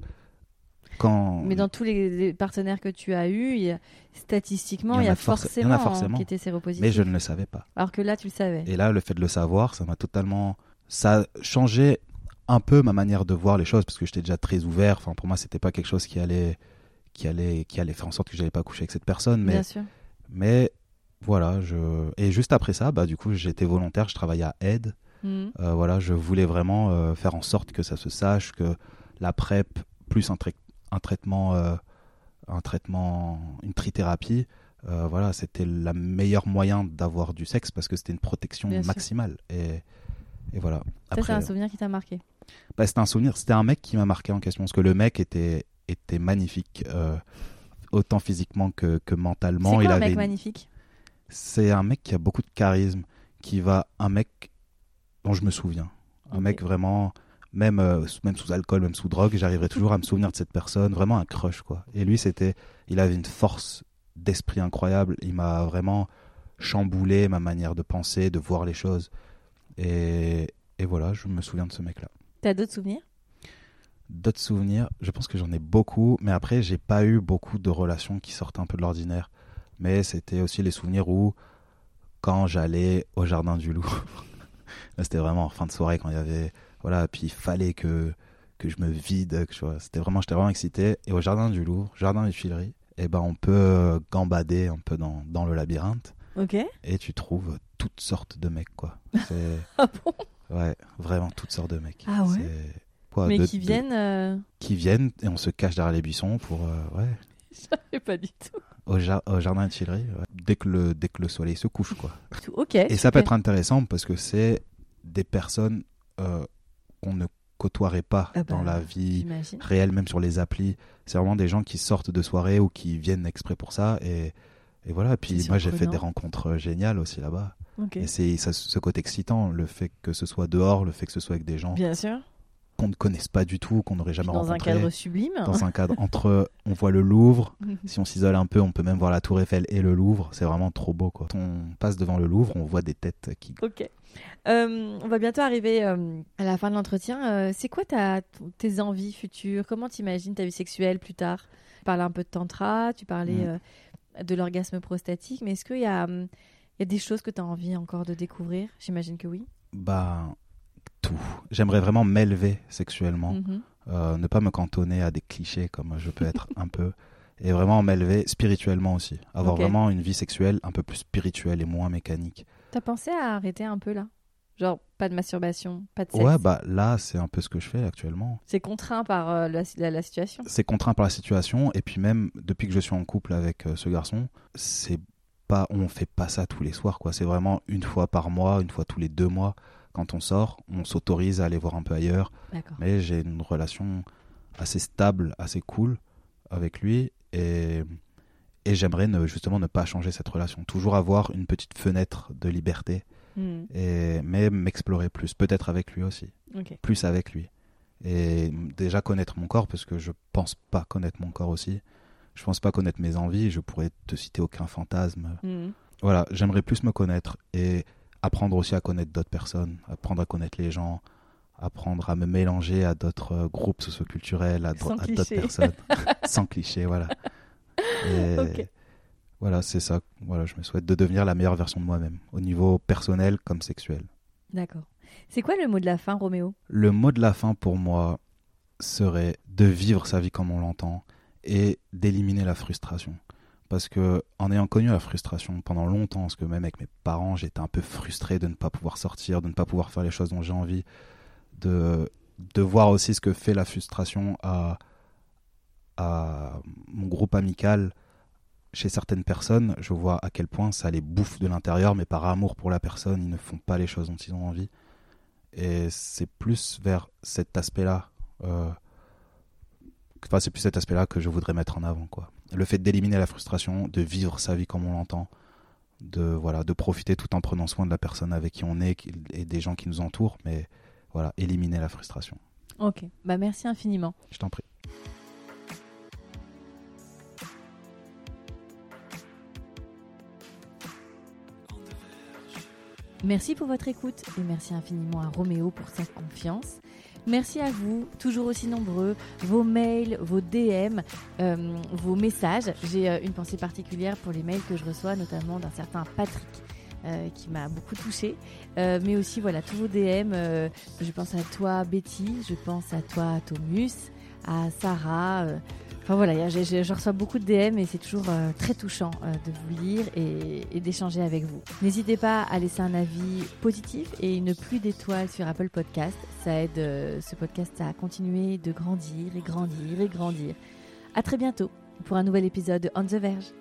quand Mais dans tous les, les partenaires que tu as eus, il y a- statistiquement, Il y a, a forc- il y forcément, en a hein, forcément. qui étaient séropositifs. mais je ne le savais pas Alors que là, tu le savais. et là le fait de le savoir ça m'a totalement ça a changé un peu ma manière de voir les choses parce que j'étais déjà très ouvert enfin pour moi c'était pas quelque chose qui allait qui allait qui allait faire en sorte que j'allais pas coucher avec cette personne mais Bien sûr. Mais voilà, je et juste après ça, bah du coup j'étais volontaire, je travaillais à Aide. Mhm. Euh, voilà, je voulais vraiment euh, faire en sorte que ça se sache que la PrEP plus un, trai- un traitement, euh, un traitement, une trithérapie, voilà, c'était le meilleur moyen d'avoir du sexe parce que c'était une protection Bien maximale. Et, et voilà. Ça, c'est Après, un souvenir qui t'a marqué? bah, c'était un souvenir. C'était un mec qui m'a marqué en question parce que le mec était était magnifique, euh, autant physiquement que, que C'est mentalement. quoi Il un avait mec magnifique? C'est un mec qui a beaucoup de charisme, qui va un mec dont je me souviens, un mec vraiment même euh, sous- même sous alcool, même sous drogue, j'arriverai toujours à me souvenir de cette personne, vraiment un crush quoi. Et lui c'était, il avait une force d'esprit incroyable, il m'a vraiment chamboulé ma manière de penser, de voir les choses. Et, et voilà, je me souviens de ce mec là. T'as d'autres souvenirs? D'autres souvenirs, je pense que j'en ai beaucoup, mais après, j'ai pas eu beaucoup de relations qui sortaient un peu de l'ordinaire. Mais c'était aussi les souvenirs où, quand j'allais au jardin du loup, [LAUGHS] c'était vraiment en fin de soirée quand il y avait. Voilà, puis il fallait que, que je me vide, que je vois. C'était vraiment, j'étais vraiment excité. Et au jardin du loup, jardin des Tuileries, eh ben, on peut euh, gambader un peu dans, dans le labyrinthe Ok. et tu trouves toutes sortes de mecs, quoi. [LAUGHS] Ah bon? Ouais, vraiment toutes sortes de mecs. Ah ouais? Quoi, Mais de- qui viennent. euh, qui viennent et on se cache derrière les buissons pour euh, ouais Je savais pas du tout. au, jar- au jardin de ouais. dès que le dès que le soleil se couche quoi Ok. et ça peut être intéressant parce que c'est des personnes euh, qu'on ne côtoierais pas Ah dans bah, la vie réelle, même sur les applis. C'est vraiment des gens qui sortent de soirée ou qui viennent exprès pour ça. Et, et voilà. Et puis moi, j'ai fait des rencontres euh, géniales aussi là-bas. Ok. Et c'est ce côté excitant, le fait que ce soit dehors, le fait que ce soit avec des gens Bien sûr. Qu'on ne connaisse pas du tout, qu'on n'aurait jamais Dans un rencontré. cadre sublime. Dans un cadre entre, on voit le Louvre. [LAUGHS] Si on s'isole un peu, on peut même voir la Tour Eiffel et le Louvre. C'est vraiment trop beau, quoi. Quand on passe devant le Louvre, on voit des têtes qui. Ok. Euh, on va bientôt arriver euh, à la fin de l'entretien. Euh, c'est quoi ta, tes envies futures? Comment t'imagines ta vie sexuelle plus tard? Tu parlais un peu de tantra, tu parlais Mm. de l'orgasme prostatique, mais est-ce qu'il y a, hum, y a des choses que tu as envie encore de découvrir? J'imagine que oui. Bah, tout. J'aimerais vraiment m'élever sexuellement. Mhm. Euh, ne pas me cantonner à des clichés comme je peux être un peu. Et vraiment m'élever spirituellement aussi. Avoir vraiment une vie sexuelle un peu plus spirituelle et moins mécanique. T'as pensé à arrêter un peu là? Genre, pas de masturbation, pas de sexe? Ouais, bah là, c'est un peu ce que je fais actuellement. C'est contraint par euh, la, la- la situation? C'est contraint par la situation. Et puis même, depuis que je suis en couple avec euh, ce garçon, c'est pas, on fait pas ça tous les soirs, quoi. C'est vraiment une fois par mois, une fois tous les deux mois. Quand on sort, on s'autorise à aller voir un peu ailleurs. Mais j'ai une relation assez stable, assez cool avec lui. Et, et j'aimerais ne, justement ne pas changer cette relation. Toujours avoir une petite fenêtre de liberté. Hmm, Et, mais m'explorer plus. Peut-être avec lui aussi. Plus avec lui. Et déjà connaître mon corps, parce que je pense pas connaître mon corps aussi. Je pense pas connaître mes envies. Je pourrais te citer aucun fantasme. Hmm. Voilà, j'aimerais plus me connaître et apprendre aussi à connaître d'autres personnes, apprendre à connaître les gens, apprendre à me mélanger à d'autres euh, groupes socioculturels, à, d'autres cliché. personnes, [LAUGHS] sans clichés, voilà. Et. Voilà, c'est ça. Voilà, je me souhaite de devenir la meilleure version de moi-même, au niveau personnel comme sexuel. D'accord. C'est quoi le mot de la fin, Roméo? Le mot de la fin pour moi serait de vivre sa vie comme on l'entend et d'éliminer la frustration. Parce que en ayant connu la frustration pendant longtemps, parce que même avec mes parents, j'étais un peu frustré de ne pas pouvoir sortir, de ne pas pouvoir faire les choses dont j'ai envie, de, voir aussi ce que fait la frustration à, à mon groupe amical. Chez certaines personnes, je vois à quel point ça les bouffe de l'intérieur, mais par amour pour la personne, ils ne font pas les choses dont ils ont envie. Et c'est plus vers cet aspect-là. euh, Enfin, c'est plus cet aspect-là que je voudrais mettre en avant, quoi. Le fait d'éliminer la frustration, de vivre sa vie comme on l'entend, de voilà, de profiter tout en prenant soin de la personne avec qui on est et des gens qui nous entourent, mais voilà, éliminer la frustration. Ok. Bah merci infiniment. Je t'en prie. Merci pour votre écoute et merci infiniment à Roméo pour sa confiance. Merci à vous, toujours aussi nombreux, vos mails, vos DM, euh, vos messages. J'ai euh, une pensée particulière pour les mails que je reçois, notamment d'un certain Patrick. euh, qui m'a beaucoup touchée, mais aussi voilà tous vos DM. je pense à toi Betty, je pense à toi Thomus, à Sarah. Enfin voilà, je reçois beaucoup de DM et c'est toujours euh, très touchant euh, de vous lire et, et d'échanger avec vous. N'hésitez pas à laisser un avis positif et une pluie d'étoiles sur Apple Podcast. Ça aide euh, ce podcast à continuer de grandir et grandir et grandir. À très bientôt pour un nouvel épisode de On the Verge.